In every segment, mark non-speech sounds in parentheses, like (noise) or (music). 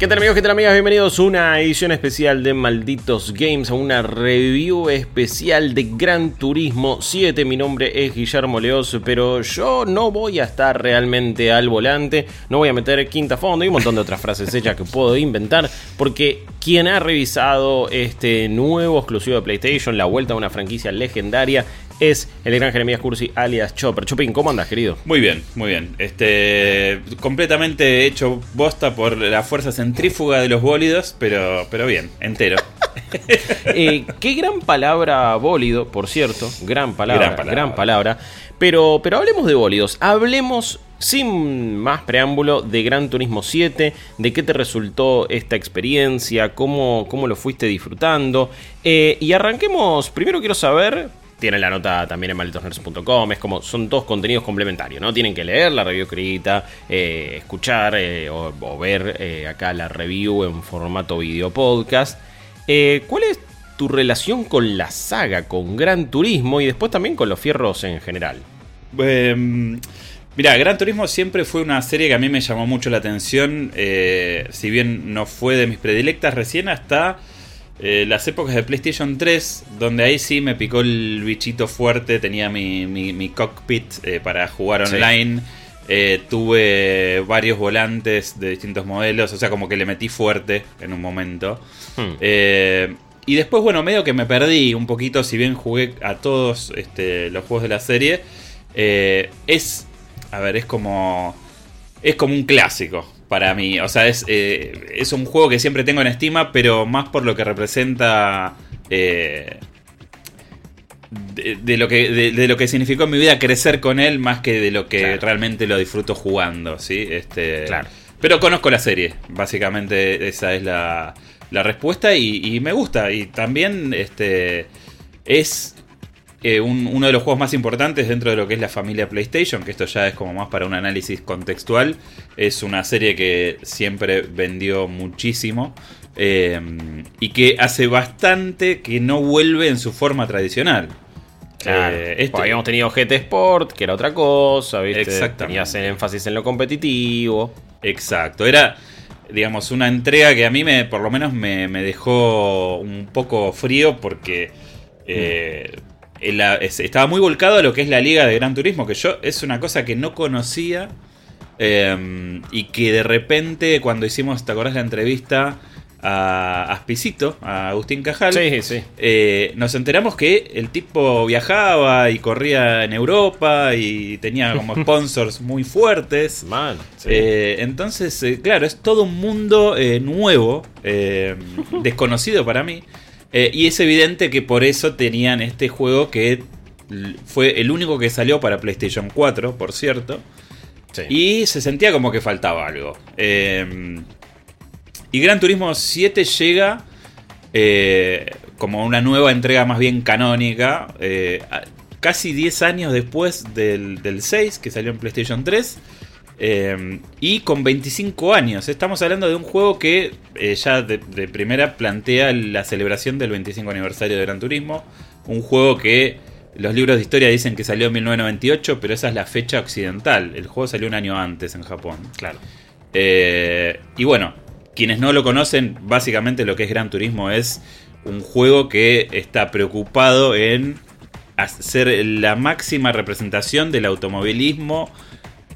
¿Qué tal amigos? ¿Qué tal amigas? Bienvenidos a una edición especial de Malditos Games, a una review especial de Gran Turismo 7. Mi nombre es Guillermo Leos, pero yo no voy a estar realmente al volante, no voy a meter quinta fondo y un montón de otras frases hechas que puedo inventar, porque quien ha revisado este nuevo exclusivo de PlayStation, la vuelta a una franquicia legendaria, es el gran Jeremías Cursi alias Chopper. Chupín, ¿cómo andas, querido? Muy bien, muy bien. Este, completamente hecho bosta por la fuerza centrífuga de los bólidos, pero, pero bien, entero. (laughs) (laughs) Eh, qué gran palabra bólido, por cierto. Gran palabra, Gran palabra. gran palabra. Pero, pero hablemos de bólidos. Hablemos sin más preámbulo de Gran Turismo 7, de qué te resultó esta experiencia, cómo, cómo lo fuiste disfrutando. Eh, y arranquemos, primero quiero saber, tienen la nota también en malditosnerds.com, es como, son todos contenidos complementarios, ¿no? Tienen que leer la review escrita, eh, escuchar eh, o, ver eh, acá la review en formato video podcast. ¿Cuál es tu relación con la saga, con Gran Turismo y después también con los fierros en general? Eh, Mira, Gran Turismo siempre fue una serie que a mí me llamó mucho la atención. si bien no fue de mis predilectas, recién hasta eh, las épocas de PlayStation 3, donde ahí sí me picó el bichito fuerte. Tenía mi, mi- mi cockpit eh, para jugar Sí. online. eh, tuve varios volantes de distintos modelos. O sea, como que le metí fuerte en un momento. Hmm. Y después, bueno, medio que me perdí un poquito, si bien jugué a todos este, los juegos de la serie. es, a ver, es como, es como un clásico para mí. O sea, es, eh, es un juego que siempre tengo en estima, pero más por lo que representa... eh, de, de lo que, de, de lo que significó en mi vida crecer con él más que de lo que Claro. realmente lo disfruto jugando, ¿sí? Este, Claro. Pero conozco la serie, básicamente esa es la, la respuesta y, y me gusta. Y también este es eh, un- uno de los juegos más importantes dentro de lo que es la familia PlayStation, que esto ya es como más para un análisis contextual. Es una serie que siempre vendió muchísimo eh, y que hace bastante que no vuelve en su forma tradicional. Claro, Eh, este- pues habíamos tenido GT Sport, que era otra cosa, ¿viste? Tenías énfasis en lo competitivo. Exacto, era, digamos, una entrega que a mí me, por lo menos me, me dejó un poco frío porque eh, en la- es- estaba muy volcado a lo que es la liga de Gran Turismo, que yo es una cosa que no conocía eh, y que de repente cuando hicimos, ¿te acordás la entrevista a Aspicito, a Agustín Cajal? Sí, sí. Eh, nos enteramos que el tipo viajaba y corría en Europa y tenía como (laughs) sponsors muy fuertes. Mal. sí. Eh, entonces, eh, claro, es todo un mundo eh, nuevo, eh, (laughs) desconocido para mí. Eh, y es evidente que por eso tenían este juego que fue el único que salió para PlayStation 4, por cierto. Sí. Y se sentía como que faltaba algo. Eh, y Gran Turismo 7 llega eh, como una nueva entrega más bien canónica. eh, casi 10 años después del, del 6 que salió en PlayStation 3. Eh, y con 25 años. Estamos hablando de un juego que eh, ya de, de primera plantea la celebración del 25 aniversario de Gran Turismo. Un juego que los libros de historia dicen que salió en 1998, pero esa es la fecha occidental. El juego salió un año antes en Japón. Claro. Eh, y bueno, quienes no lo conocen, básicamente lo que es Gran Turismo es un juego que está preocupado en hacer la máxima representación del automovilismo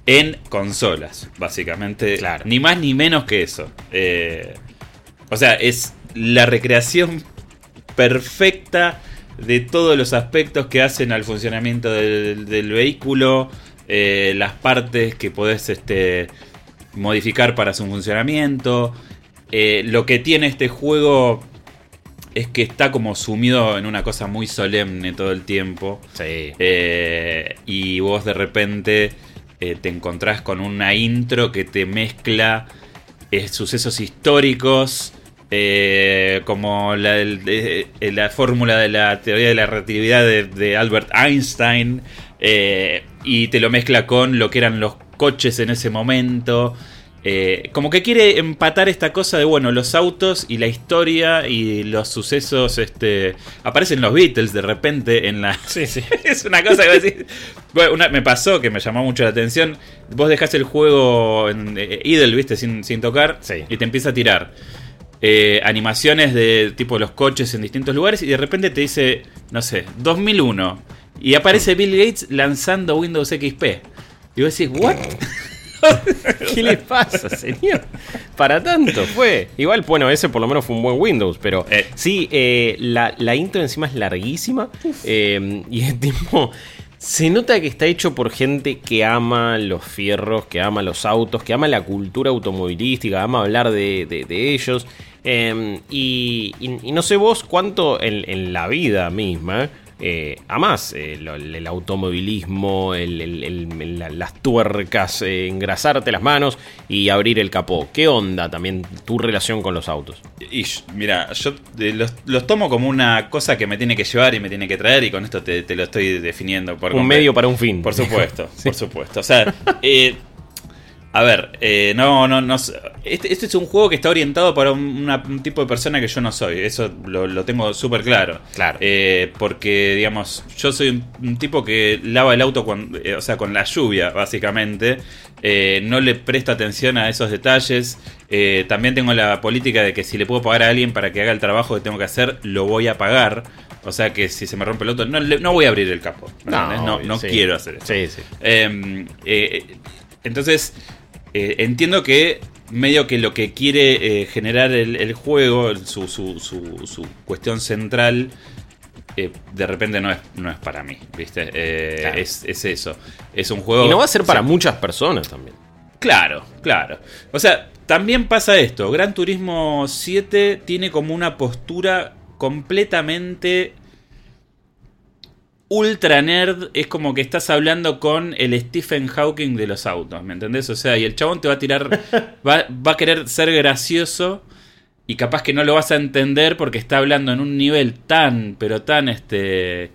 en consolas, básicamente. Claro. Ni más ni menos que eso. Eh, o sea, es la recreación perfecta de todos los aspectos que hacen al funcionamiento del, del vehículo, eh, las partes que podés este, modificar para su funcionamiento. Eh, lo que tiene este juego es que está como sumido en una cosa muy solemne todo el tiempo. Sí. Eh, y vos de repente eh, te encontrás con una intro que te mezcla eh, sucesos históricos, eh, como la, fórmula de la teoría de la relatividad de, Albert Einstein, y te lo mezcla con lo que eran los coches en ese momento. Eh, como que quiere empatar esta cosa de, bueno, los autos y la historia y los sucesos, este, aparecen los Beatles de repente en la... Sí, sí. (laughs) es una cosa que voy a decir. Bueno, una- me pasó que me llamó mucho la atención. Vos dejás el juego en eh, idle, viste, sin, sin tocar, Sí. y te empieza a tirar eh, animaciones de tipo los coches en distintos lugares y de repente te dice, no sé, 2001. Y aparece Bill Gates lanzando Windows XP. Y vos decís, ¿what? (laughs) (laughs) ¿Qué le pasa, señor? Para tanto fue. Igual, bueno, ese por lo menos fue un buen Windows, pero Eh. sí, eh, la, la intro encima es larguísima eh, y es tipo... Se nota que está hecho por gente que ama los fierros, que ama los autos, que ama la cultura automovilística, ama hablar de, de- de ellos. eh, y, y- y no sé vos cuánto en, en la vida misma eh, amás eh, lo- el, automovilismo, el- el- el- la- las tuercas, eh, engrasarte las manos y abrir el capó. ¿Qué onda también tu relación con los autos? Y mira, yo eh, los, los tomo como una cosa que me tiene que llevar y me tiene que traer y con esto te, te lo estoy definiendo. Por Un completo. medio para un fin. Por supuesto, (laughs) por supuesto. O sea, eh, a ver, eh, no, no, no. Este, este es un juego que está orientado para un, una- un tipo de persona que yo no soy. Eso lo, lo tengo súper claro. Claro. Eh, porque, digamos, yo soy un, un tipo que lava el auto con, eh, o sea, con la lluvia, básicamente. Eh, no le presta atención a esos detalles. Eh, también tengo la política de que si le puedo pagar a alguien para que haga el trabajo que tengo que hacer, lo voy a pagar. O sea que si se me rompe el auto, no, no voy a abrir el capó. ¿me entendés? No, no sí. quiero hacer eso. Sí, sí. Eh, entonces, eh, entiendo que medio que lo que quiere eh, generar el, el juego, su, su, su- su cuestión central, eh, de repente no es, no es para mí, ¿viste? Eh, Claro. es, es eso. Es un juego... Y no va a ser para muchas personas también. Claro, claro. O sea, también pasa esto. Gran Turismo 7 tiene como una postura completamente ultra nerd. Es como que estás hablando con el Stephen Hawking de los autos, ¿me entendés? O sea, y el chabón te va a tirar, (laughs) va, va a querer ser gracioso. Y capaz que no lo vas a entender porque está hablando en un nivel tan, pero tan este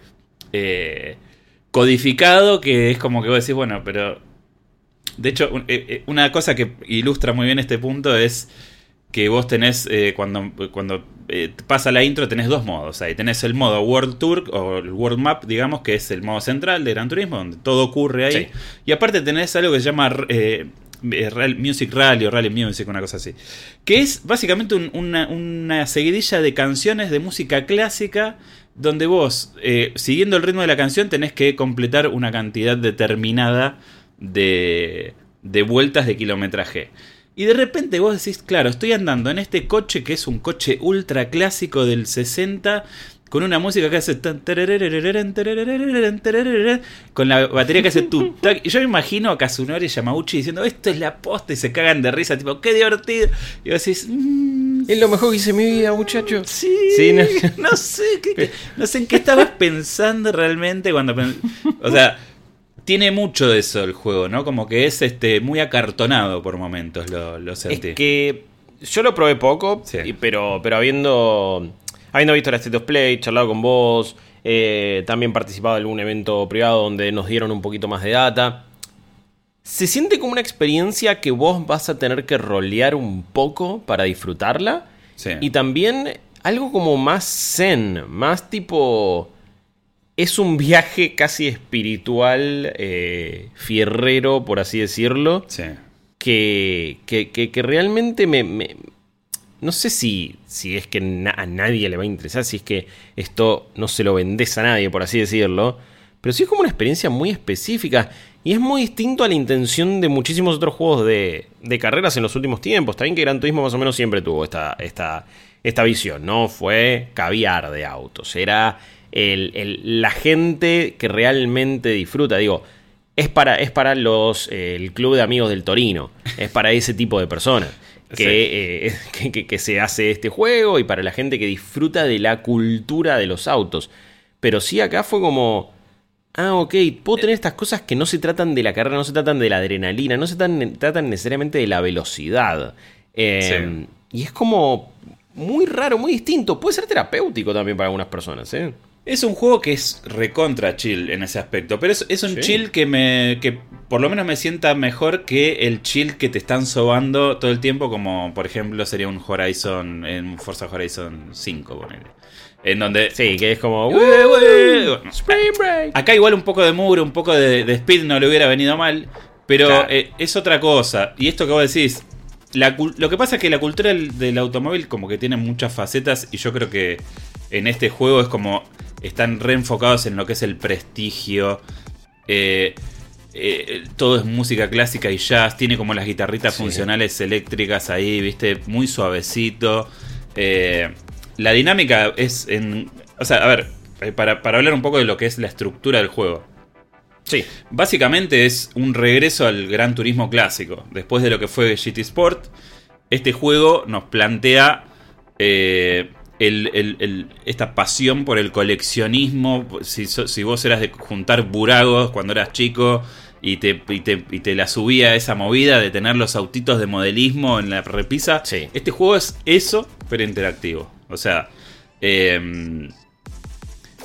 eh, codificado que es como que vos decís, bueno, pero de hecho, eh, eh, una cosa que ilustra muy bien este punto es que vos tenés, eh, cuando, cuando eh, pasa la intro, tenés dos modos. Ahí tenés el modo World Tour o el World Map, digamos, que es el modo central de Gran Turismo, donde todo ocurre ahí. Sí. Y aparte tenés algo que se llama eh, eh, Real- Music Rally o Rally Music, una cosa así. Que es básicamente un- una, una seguidilla de canciones de música clásica donde vos, eh, siguiendo el ritmo de la canción, tenés que completar una cantidad determinada de, de vueltas de kilometraje. Y de repente vos decís, claro, estoy andando en este coche que es un coche ultra clásico del 60 con una música que hace tan con la batería que hace tu. (laughs) Y yo me imagino a Kazunori Yamauchi diciendo, esto es la posta y se cagan de risa, tipo, qué divertido. Y vos decís, "Mm, Es lo mejor que hice en mi vida, muchacho. Sí, Sí, no- (laughs) no, sé, ¿qué- qué- no sé en qué estabas pensando realmente cuando... O sea, tiene mucho de eso el juego, ¿no? Como que es este muy acartonado por momentos, lo, lo sentí. Es que yo lo probé poco, Sí. pero, pero habiendo, habiendo visto la State of Play, charlado con vos, eh, también participado en algún evento privado donde nos dieron un poquito más de data. Se siente como una experiencia que vos vas a tener que rolear un poco para disfrutarla. Sí. Y también algo como más zen, más tipo... Es un viaje casi espiritual, eh, fierrero, por así decirlo Sí. que, que, que- que realmente me, me- No sé si, si es que na- a nadie le va a interesar, si es que esto no se lo vendes a nadie, por así decirlo. Pero sí es como una experiencia muy específica y es muy distinto a la intención de muchísimos otros juegos de, de carreras en los últimos tiempos. También que Gran Turismo más o menos siempre tuvo esta, esta, esta visión, ¿no? Fue caviar de autos. Era el- el- la gente que realmente disfruta. Digo, es para, es para los, eh, el club de amigos del Torino. Es para ese tipo de personas. (laughs) Que, Sí. eh, que, que- que se hace este juego y para la gente que disfruta de la cultura de los autos. Pero sí acá fue como... Ah, ok, puedo tener estas cosas que no se tratan de la carrera, no se tratan de la adrenalina, no se tratan, tratan necesariamente de la velocidad. Eh, Y es como muy raro, muy distinto. Puede ser terapéutico también para algunas personas, ¿eh? Es un juego que es recontra chill en ese aspecto, pero es, es un Sí. chill que me que por lo menos me sienta mejor que el chill que te están sobando todo el tiempo, como por ejemplo sería un Horizon, en Forza Horizon 5, ponele. En donde... Sí, que es como. Ué, ué, bueno, Spring Break. Acá igual un poco de muro, un poco de, de speed no le hubiera venido mal, pero Claro. eh, es otra cosa. Y esto que vos decís, la lo que pasa es que la cultura del, del automóvil como que tiene muchas facetas y yo creo que en este juego es como están reenfocados en lo que es el prestigio. eh, eh, todo es música clásica y jazz, tiene como las guitarritas Sí. funcionales eléctricas ahí, viste, muy suavecito. Eh, la dinámica es en... O sea, a ver, para, para hablar un poco de lo que es la estructura del juego. Sí. Básicamente es un regreso al Gran Turismo clásico. Después de lo que fue GT Sport, este juego nos plantea eh, el- el- el- esta pasión por el coleccionismo. Si, vos eras de juntar buragos cuando eras chico y te, y te- y te la subía esa movida de tener los autitos de modelismo en la repisa, Sí. este juego es eso, pero interactivo. O sea, em,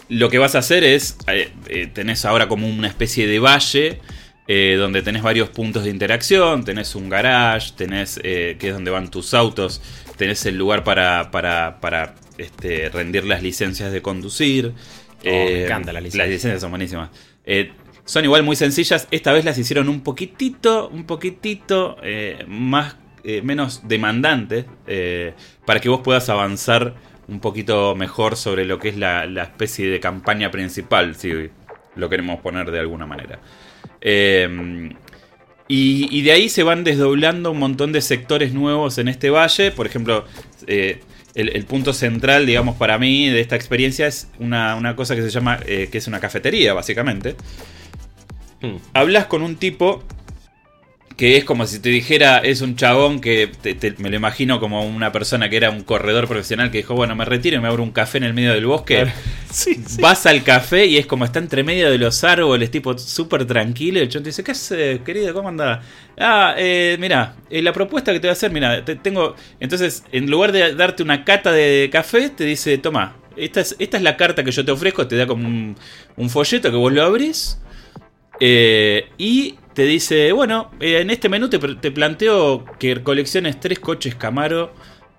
lo que vas a hacer es, eh, eh, tenés ahora como una especie de valle, eh, donde tenés varios puntos de interacción, tenés un garage, tenés, eh, que es donde van tus autos, tenés el lugar para, para, para este, rendir las licencias de conducir. Oh, me encantan las licencias. Las licencias son buenísimas. Eh, son igual muy sencillas, esta vez las hicieron un poquitito, un poquitito eh, más, eh, menos demandantes, eh, para que vos puedas avanzar un poquito mejor sobre lo que es la, la especie de campaña principal, si lo queremos poner de alguna manera. Eh, y, y de ahí se van desdoblando un montón de sectores nuevos en este valle. Por ejemplo, eh, el, el punto central, digamos, para mí de esta experiencia es una, una cosa que se llama, eh, que es una cafetería, básicamente. Hmm. Hablas con un tipo que es como si te dijera, es un chabón que te- te- me lo imagino como una persona que era un corredor profesional que dijo, bueno, me retiro y me abro un café en el medio del bosque. (laughs) Sí. Vas al café y es como está entre medio de los árboles, tipo súper tranquilo. El chon te dice, ¿qué haces, querido? ¿Cómo andás? Ah, eh, mira, eh, la propuesta que te voy a hacer, mira, te tengo. Entonces, en lugar de darte una cata de café, te dice, toma, esta es, esta es la carta que yo te ofrezco. Te da como un, un folleto que vos lo abrís. eh, y te dice, bueno, eh, en este menú te, te planteo que colecciones tres coches Camaro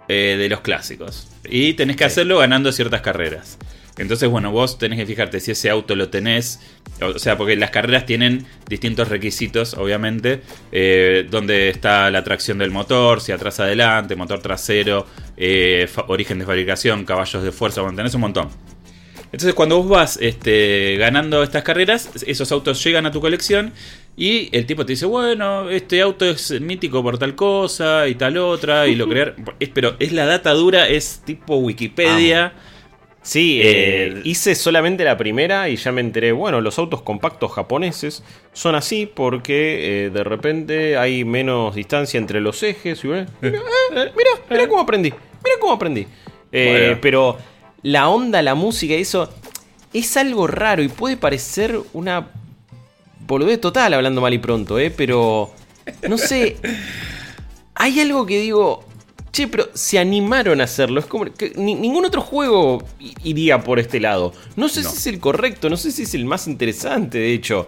eh, de los clásicos. Y tenés que Sí. hacerlo ganando ciertas carreras. Entonces, bueno, vos tenés que fijarte si ese auto lo tenés. O sea, porque las carreras tienen distintos requisitos, obviamente. eh, donde está la tracción del motor, si atrás adelante, motor trasero, eh, origen de fabricación, caballos de fuerza, bueno, tenés un montón. Entonces cuando vos vas este, ganando estas carreras, esos autos llegan a tu colección y el tipo te dice, bueno, este auto es mítico por tal cosa y tal otra, y lo (laughs) crear... Pero es la data dura, es tipo Wikipedia. Sí, Eh, eh, hice solamente la primera y ya me enteré. Bueno, los autos compactos japoneses son así porque eh, de repente hay menos distancia entre los ejes. Y, (laughs) mira, mira, cómo aprendí. Mira cómo aprendí. Bueno. Pero la onda, la música, eso es algo raro y puede parecer una boludez total hablando mal y pronto, ¿eh? Pero no sé. Hay algo que digo. Che, pero se animaron a hacerlo. Es como que ni- ningún otro juego iría por este lado. No sé No. si es el correcto, no sé si es el más interesante, de hecho.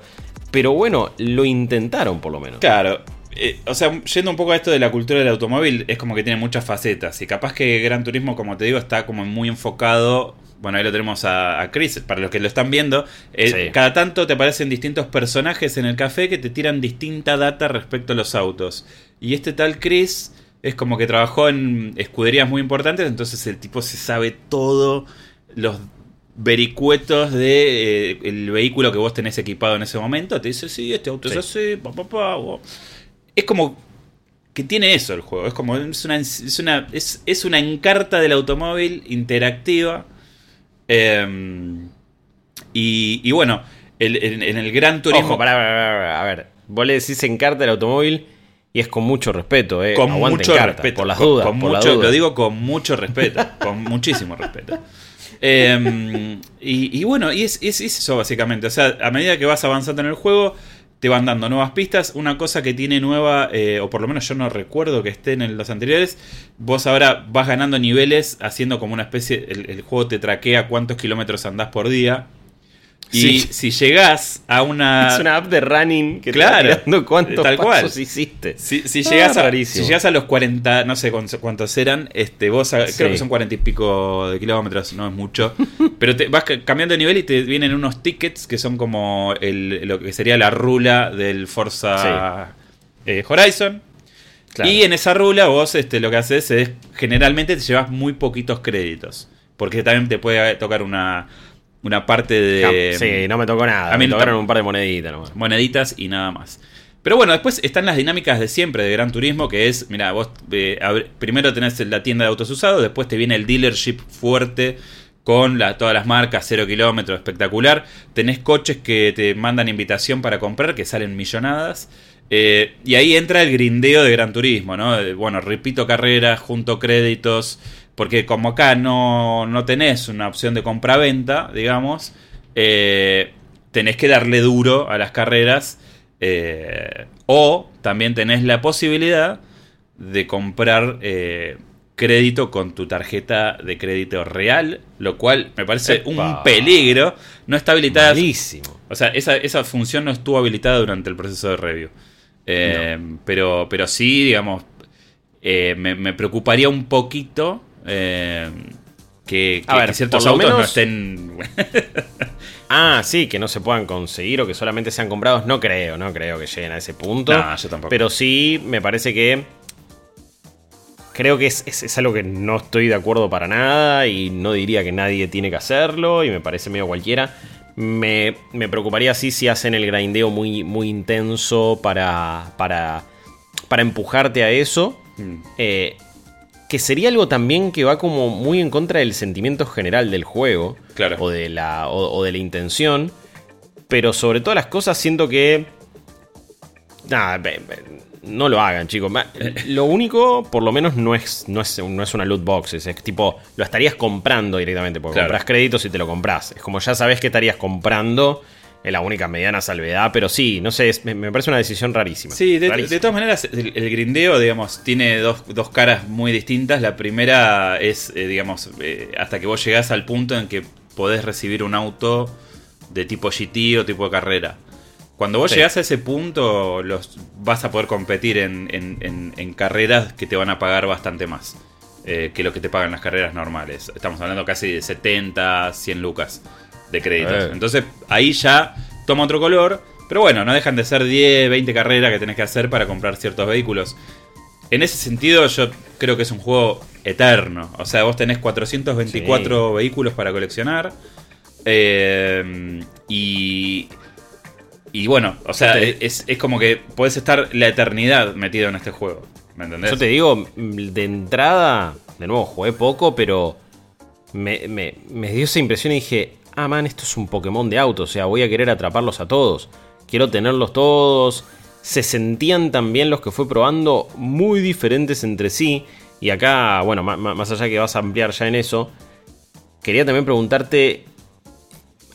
Pero bueno, lo intentaron por lo menos. Claro. Eh, o sea, yendo un poco a esto de la cultura del automóvil, es como que tiene muchas facetas. Y capaz que Gran Turismo, como te digo, está como muy enfocado. Bueno, ahí lo tenemos a, a Chris, para los que lo están viendo. eh, Sí. Cada tanto te aparecen distintos personajes en el café que te tiran distinta data respecto a los autos. Y este tal Chris es como que trabajó en escuderías muy importantes, entonces el tipo se sabe todo, los vericuetos de eh, el vehículo que vos tenés equipado en ese momento. Te dice, sí, este auto Sí. es así, pa, pa, pa, wow". Es como que tiene eso el juego. Es como es una, es una, es, es una encarta del automóvil interactiva. Em, y, y bueno, el- en, en el Gran Turismo. Ojo, pará, pará, pará, a ver. Vos le decís encarta el automóvil y es con mucho respeto, ¿eh? con Aguante mucho Encarta, respeto. Por las dudas. con por mucho-. Lo digo con mucho respeto. con (laughs) muchísimo respeto. Em, y, y bueno, y es, es- es eso básicamente. O sea, a medida que vas avanzando en el juego, te van dando nuevas pistas. Una cosa que tiene nueva, eh, o por lo menos yo no recuerdo que esté en los anteriores, vos ahora vas ganando niveles haciendo como una especie, el, el juego te traquea cuántos kilómetros andás por día. Y Sí. si llegás a una... (laughs) Es una app de running que Claro, te tirando cuántos tal cual. pasos hiciste. Si, si Ah, llegas a, si llegas a los 40, no sé cuántos, eran, este, vos Sí. creo que son 40 y pico de kilómetros, no es mucho. (laughs) pero te vas ca- cambiando de nivel y te vienen unos tickets que son como el- lo que sería la rula del Forza eh, Horizon. Claro. Y en esa rula vos este, lo que haces es, generalmente te llevas muy poquitos créditos. Porque también te puede tocar una, una parte de... sí, no me tocó nada. a mí me tocaron un par de moneditas nomás. moneditas y nada más. Pero bueno, después están las dinámicas de siempre de Gran Turismo, que es, mira, vos eh, primero tenés la tienda de autos usados, después te viene el dealership fuerte con la- todas las marcas, cero kilómetros, espectacular. Tenés coches que te mandan invitación para comprar, que salen millonadas. Eh, y ahí entra el grindeo de Gran Turismo, ¿no? Bueno, repito carreras, junto créditos, porque como acá no, no tenés una opción de compra-venta, digamos, eh, tenés que darle duro a las carreras. eh, o también tenés la posibilidad de comprar eh, crédito con tu tarjeta de crédito real, lo cual me parece Epa. un peligro. No está habilitada. Malísimo. O sea, esa, esa función no estuvo habilitada durante el proceso de review. Eh, pero, pero sí, digamos, me, me preocuparía un poquito eh, que, A que- ver, que ciertos autos no estén... (laughs) Ah, sí, que no se puedan conseguir o que solamente sean comprados. No creo, no creo que lleguen a ese punto. No, yo tampoco. Pero sí, me parece que. Creo que es, es- es algo que no estoy de acuerdo para nada y no diría que nadie tiene que hacerlo y me parece medio cualquiera. Me, me preocuparía sí si hacen el grindeo muy, muy intenso para, para, para empujarte a eso. Mm. Eh, que sería algo también que va como muy en contra del sentimiento general del juego. Claro. O de la, o, o de la intención. Pero sobre todas las cosas siento que... Nada, no lo hagan, chicos. (laughs) Lo único, por lo menos, no es, no es, no es una loot box. Es, es tipo, lo estarías comprando directamente. Porque Claro. compras créditos y te lo compras. Es como ya sabes que estarías comprando. Es la única mediana salvedad. Pero sí, no sé, es- me, me parece una decisión rarísima. Sí, de, Rarísima. de todas maneras, el, el grindeo, digamos, tiene dos, dos caras muy distintas. La primera es, eh, digamos, eh, hasta que vos llegás al punto en que podés recibir un auto de tipo GT o tipo de carrera. Cuando vos Sí. llegás a ese punto, los, vas a poder competir en, en- en- en carreras que te van a pagar bastante más eh, que lo que te pagan las carreras normales. Estamos hablando casi de 70, 100 lucas de créditos. Eh. Entonces ahí ya toma otro color. Pero bueno, no dejan de ser 10, 20 carreras que tenés que hacer para comprar ciertos vehículos. En ese sentido, yo creo que es un juego eterno. O sea, vos tenés 424 vehículos para coleccionar. Eh, y. Y bueno, o sea, es, es como que podés estar la eternidad metido en este juego. ¿Me entendés? Yo te digo, de entrada, de nuevo, jugué poco, pero me, me- me dio esa impresión y dije, ah, man, esto es un Pokémon de auto, o sea, voy a querer atraparlos a todos. Quiero tenerlos todos. Se sentían también los que fue probando muy diferentes entre sí. Y acá, bueno, más allá que vas a ampliar ya en eso, quería también preguntarte,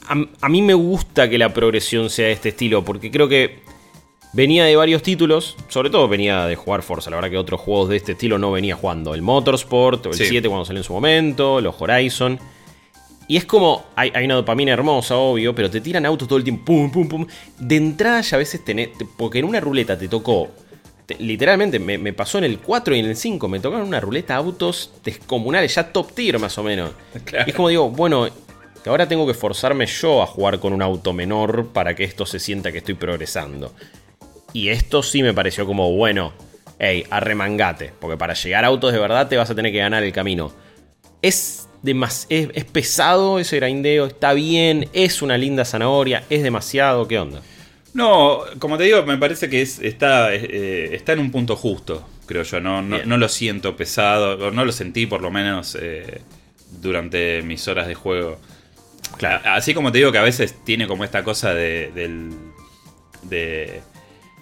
a, a mí me gusta que la progresión sea de este estilo, porque creo que venía de varios títulos, sobre todo venía de jugar Forza, la verdad que otros juegos de este estilo no venía jugando, el Motorsport, el Sí. 7 cuando salió en su momento, los Horizon. Y es como, hay, hay una dopamina hermosa, obvio, pero te tiran autos todo el tiempo, pum, pum, pum. De entrada ya a veces tenés, te- porque en una ruleta te tocó, te- literalmente me, me pasó en el 4 y en el 5, me tocaron una ruleta autos descomunales, ya top tier más o menos. (laughs) Claro. Y es como digo, bueno, que ahora tengo que forzarme yo a jugar con un auto menor para que esto se sienta que estoy progresando. Y esto sí me pareció como, bueno, hey, arremangate, porque para llegar a autos de verdad te vas a tener que ganar el camino. Es, demas es, es pesado ese grindeo, está bien, es una linda zanahoria, es demasiado, ¿qué onda? No, como te digo, me parece que es- está, eh, está en un punto justo, creo yo. No, no, no lo siento pesado, no lo sentí por lo menos eh, durante mis horas de juego. Claro. Así como te digo que a veces tiene como esta cosa de, del, de,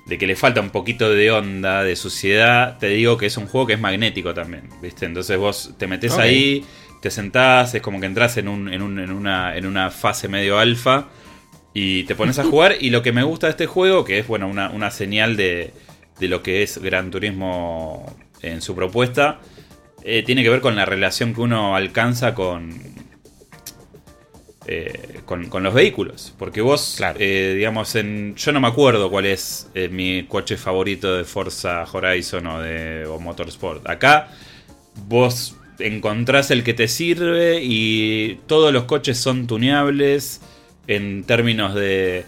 de que le falta un poquito de onda, de suciedad, te digo que es un juego que es magnético también, ¿viste? Entonces vos te metes ahí, te sentás, es como que entras en, un, en, un- en una, en una fase medio alfa Y te pones a jugar. y lo que me gusta de este juego, que es bueno, una, una señal de, de lo que es Gran Turismo en su propuesta, eh, tiene que ver con la relación que uno alcanza con, eh, con, los vehículos. Porque vos, eh, digamos, en, yo no me acuerdo cuál es mi coche favorito de Forza Horizon o de Motorsport. Acá vos encontrás el que te sirve y todos los coches son tuneables en términos de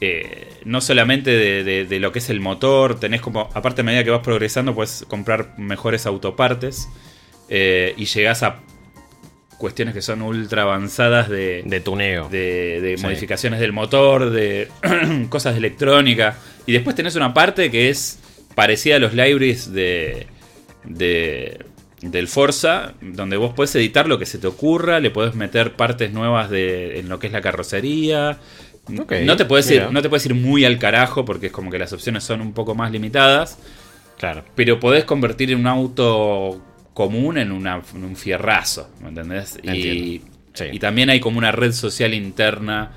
eh, no solamente de, lo que es el motor, tenés como, aparte a medida que vas progresando, puedes comprar mejores autopartes eh, y llegás a cuestiones que son ultra avanzadas de, de tuneo, de, modificaciones del motor, de (clears throat) cosas de electrónica. Y después tenés una parte que es parecida a los libraries de, del Forza, donde vos puedes editar lo que se te ocurra, le puedes meter partes nuevas de, en lo que es la carrocería, no, te puedes ir, no te puedes ir muy al carajo porque es como que las opciones son un poco más limitadas. Claro. Pero podés convertir un auto común en, un fierrazo, ¿me entendés? Y, y, también hay como una red social interna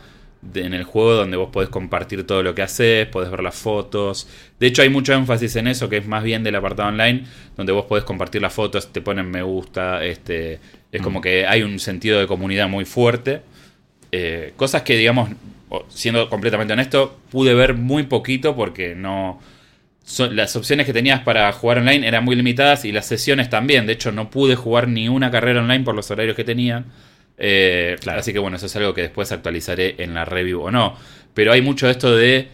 en el juego donde vos podés compartir todo lo que haces, podés ver las fotos. De hecho hay mucho énfasis en eso, que es más bien del apartado online, donde vos podés compartir las fotos, te ponen me gusta, este, es como mm. que hay un sentido de comunidad muy fuerte. Eh, cosas que, digamos, siendo completamente honesto, pude ver muy poquito porque no. las opciones que tenías para jugar online eran muy limitadas y las sesiones también. De hecho, no pude jugar ni una carrera online por los horarios que tenían. Eh, así que bueno, eso es algo que después actualizaré en la review o no. Pero hay mucho de esto de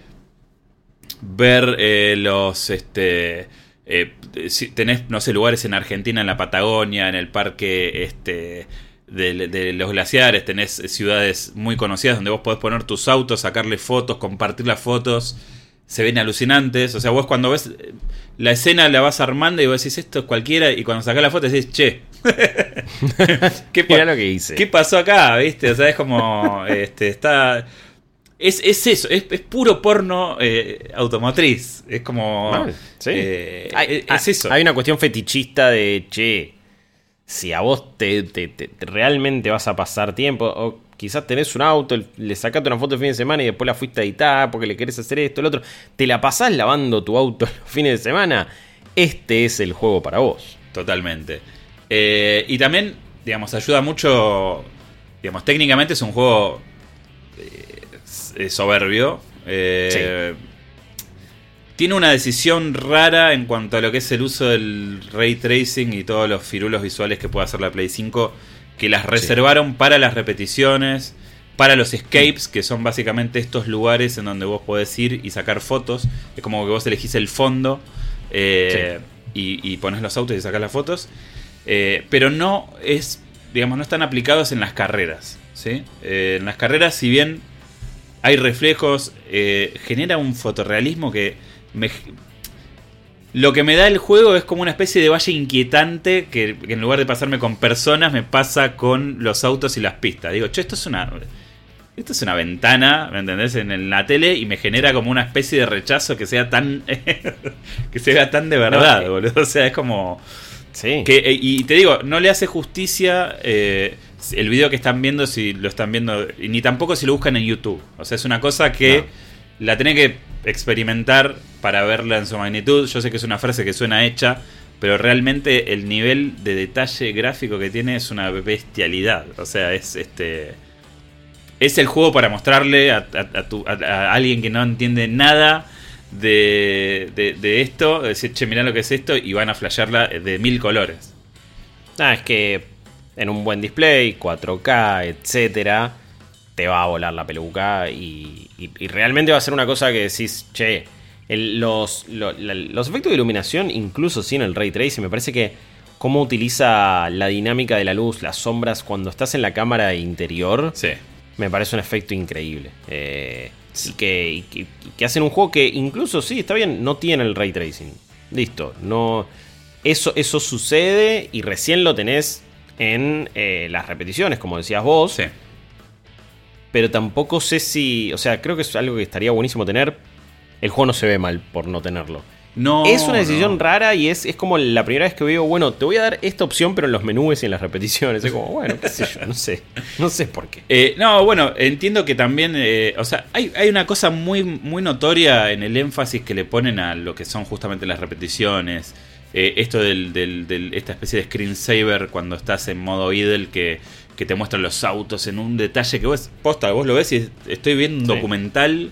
ver eh, los. Este, eh, si tenés, no sé, lugares en Argentina, en la Patagonia, en el parque. Este, de, los glaciares, tenés ciudades muy conocidas donde vos podés poner tus autos, sacarle fotos, compartir las fotos. Se ven alucinantes. O sea, vos cuando ves la escena la vas armando y vos decís esto es cualquiera. Y cuando sacás la foto decís, che. (laughs) ¿Qué, lo que hice. ¿Qué pasó acá? ¿Viste? O sea, es como. este, está. Es, eso, es, puro porno eh, automotriz. Es como. Eh, es eso. Hay una cuestión fetichista de che si a vos te, realmente vas a pasar tiempo, o quizás tenés un auto, le sacaste una foto el fin de semana y después la fuiste a editar porque le querés hacer esto, el otro, te la pasás lavando tu auto (laughs) los fines de semana, este es el juego para vos. Totalmente. Eh, y también, digamos, ayuda mucho, digamos, técnicamente es un juego eh, soberbio. Eh, tiene una decisión rara en cuanto a lo que es el uso del ray tracing y todos los firulos visuales que puede hacer la Play 5, que las reservaron para las repeticiones, para los escapes, que son básicamente estos lugares en donde vos podés ir y sacar fotos. Es como que vos elegís el fondo eh, y, pones los autos y sacas las fotos. Eh, pero no es, digamos, no están aplicados en las carreras. ¿sí? Eh, en las carreras, si bien hay reflejos, genera un fotorrealismo que lo que me da el juego es como una especie de valle inquietante que, en lugar de pasarme con personas me pasa con los autos y las pistas. Digo, che, esto es una... Esto es una ventana, ¿me entendés? En, la tele y me genera como una especie de rechazo que sea tan... (laughs) que sea tan de verdad, boludo. O sea, es como... Sí. Que, eh, y te digo, no le hace justicia eh, el video que están viendo si lo están viendo, ni tampoco si lo buscan en YouTube. O sea, es una cosa que la tenés que experimentar para verla en su magnitud. Yo sé que es una frase que suena hecha, pero realmente el nivel de detalle gráfico que tiene es una bestialidad. O sea, es este. Es el juego para mostrarle a, alguien que no entiende nada de, de, esto, decir, che, mirá lo que es esto, y van a flashearla de mil colores. Ah, es que en un buen display, 4K, etcétera, te va a volar la peluca y, y, realmente va a ser una cosa que decís, che, los, los efectos de iluminación, incluso sin el ray tracing, me parece que cómo utiliza la dinámica de la luz, las sombras, cuando estás en la cámara interior, sí. me parece un efecto increíble. Eh, y, que, que, hacen un juego que incluso, sí, está bien, no tiene el ray tracing. Listo, no... Eso, eso sucede y recién lo tenés en eh, las repeticiones, como decías vos. Sí pero tampoco sé si. O sea, creo que es algo que estaría buenísimo tener. El juego no se ve mal por no tenerlo. No. es una decisión no. rara y es, es como la primera vez que veo, bueno, te voy a dar esta opción, pero en los menús y en las repeticiones. Es como, bueno, qué sé yo, no sé. No sé por qué. Eh, no, bueno, entiendo que también, eh, o sea, hay, hay una cosa muy, muy notoria en el énfasis que le ponen a lo que son justamente las repeticiones. Eh, esto del, del- del- esta especie de screensaver cuando estás en modo idle que, que te muestran los autos en un detalle que vos, posta, vos lo ves y estoy viendo un Sí. documental,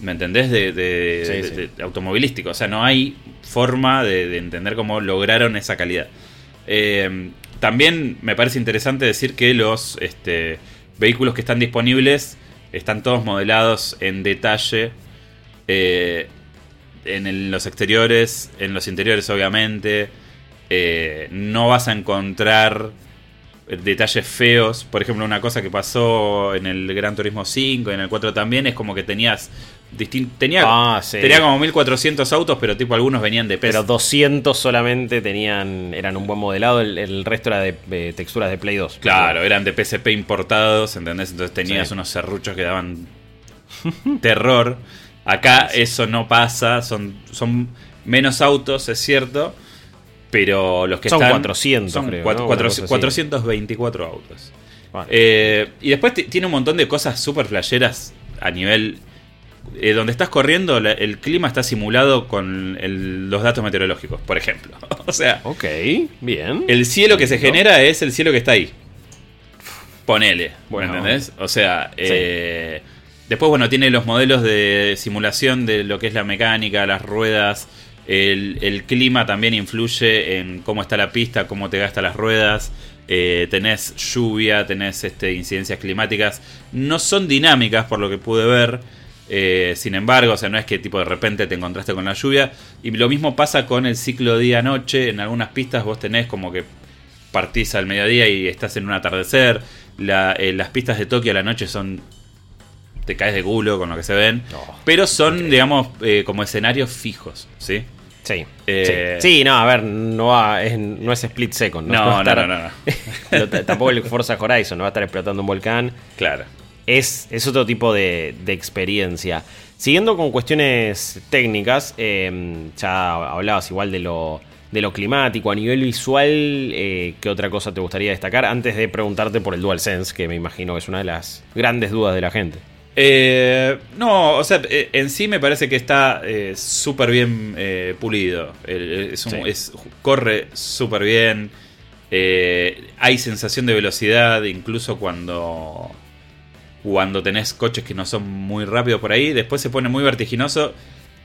¿me entendés? De, de- Sí, de- sí. de automovilístico. O sea, no hay forma de, de entender cómo lograron esa calidad. Eh, también me parece interesante decir que los este, vehículos que están disponibles están todos modelados en detalle. eh, en el- los exteriores, en los interiores obviamente. Eh, no vas a encontrar detalles feos. Por ejemplo, una cosa que pasó en el Gran Turismo 5 y en el 4 también es como que tenías tenía, Ah, sí. tenía como 1400 autos, pero tipo algunos venían de Pero peso. 200 solamente tenían eran un buen modelado, el, el resto era de, de texturas de Play 2. Claro, eran de PSP importados, ¿entendés? Entonces tenías Sí. unos serruchos que daban (laughs) terror. Acá eso no pasa, son, son menos autos, es cierto, pero los que Son están... 400, son creo, cuat- ¿no? cuatro- Una cosa así. 424 autos. Vale. Eh, y después ti- tiene un montón de cosas súper flasheras a nivel... eh, donde estás corriendo, la- el clima está simulado con el- los datos meteorológicos, por ejemplo. (laughs) o sea, ok, bien. el cielo que se genera es el cielo que está ahí. Ponele, Bueno. ¿me entendés? O sea, eh, después, bueno, tiene los modelos de simulación de lo que es la mecánica, las ruedas. El, el clima también influye en cómo está la pista, cómo te gasta las ruedas. Eh, tenés lluvia, tenés este, incidencias climáticas. No son dinámicas, por lo que pude ver. Eh, sin embargo, o sea, no es que tipo de repente te encontraste con la lluvia. Y lo mismo pasa con el ciclo día-noche. En algunas pistas vos tenés como que partís al mediodía y estás en un atardecer. La- eh, las pistas de Tokio a la noche son. Te caes de culo con lo que se ven. Oh, pero son, digamos, eh, como escenarios fijos, ¿sí? Sí. Eh, sí. Sí, no, a ver, no, va- es, no es split second. No, (laughs) a no, estar- no, no, no. (laughs) Tampoco el Forza Horizon, no va a estar explotando un volcán. Claro. Es, es otro tipo de, de experiencia. Siguiendo con cuestiones técnicas, eh, ya hablabas igual de lo, de lo climático. A nivel visual, eh, ¿qué otra cosa te gustaría destacar? Antes de preguntarte por el DualSense, que me imagino que es una de las grandes dudas de la gente. Eh, no, o sea, eh, en sí me parece que está eh, súper bien pulido. El- es un- Sí. es- corre súper bien. Hay sensación de velocidad, incluso cuando, cuando tenés coches que no son muy rápidos por ahí. Después se pone muy vertiginoso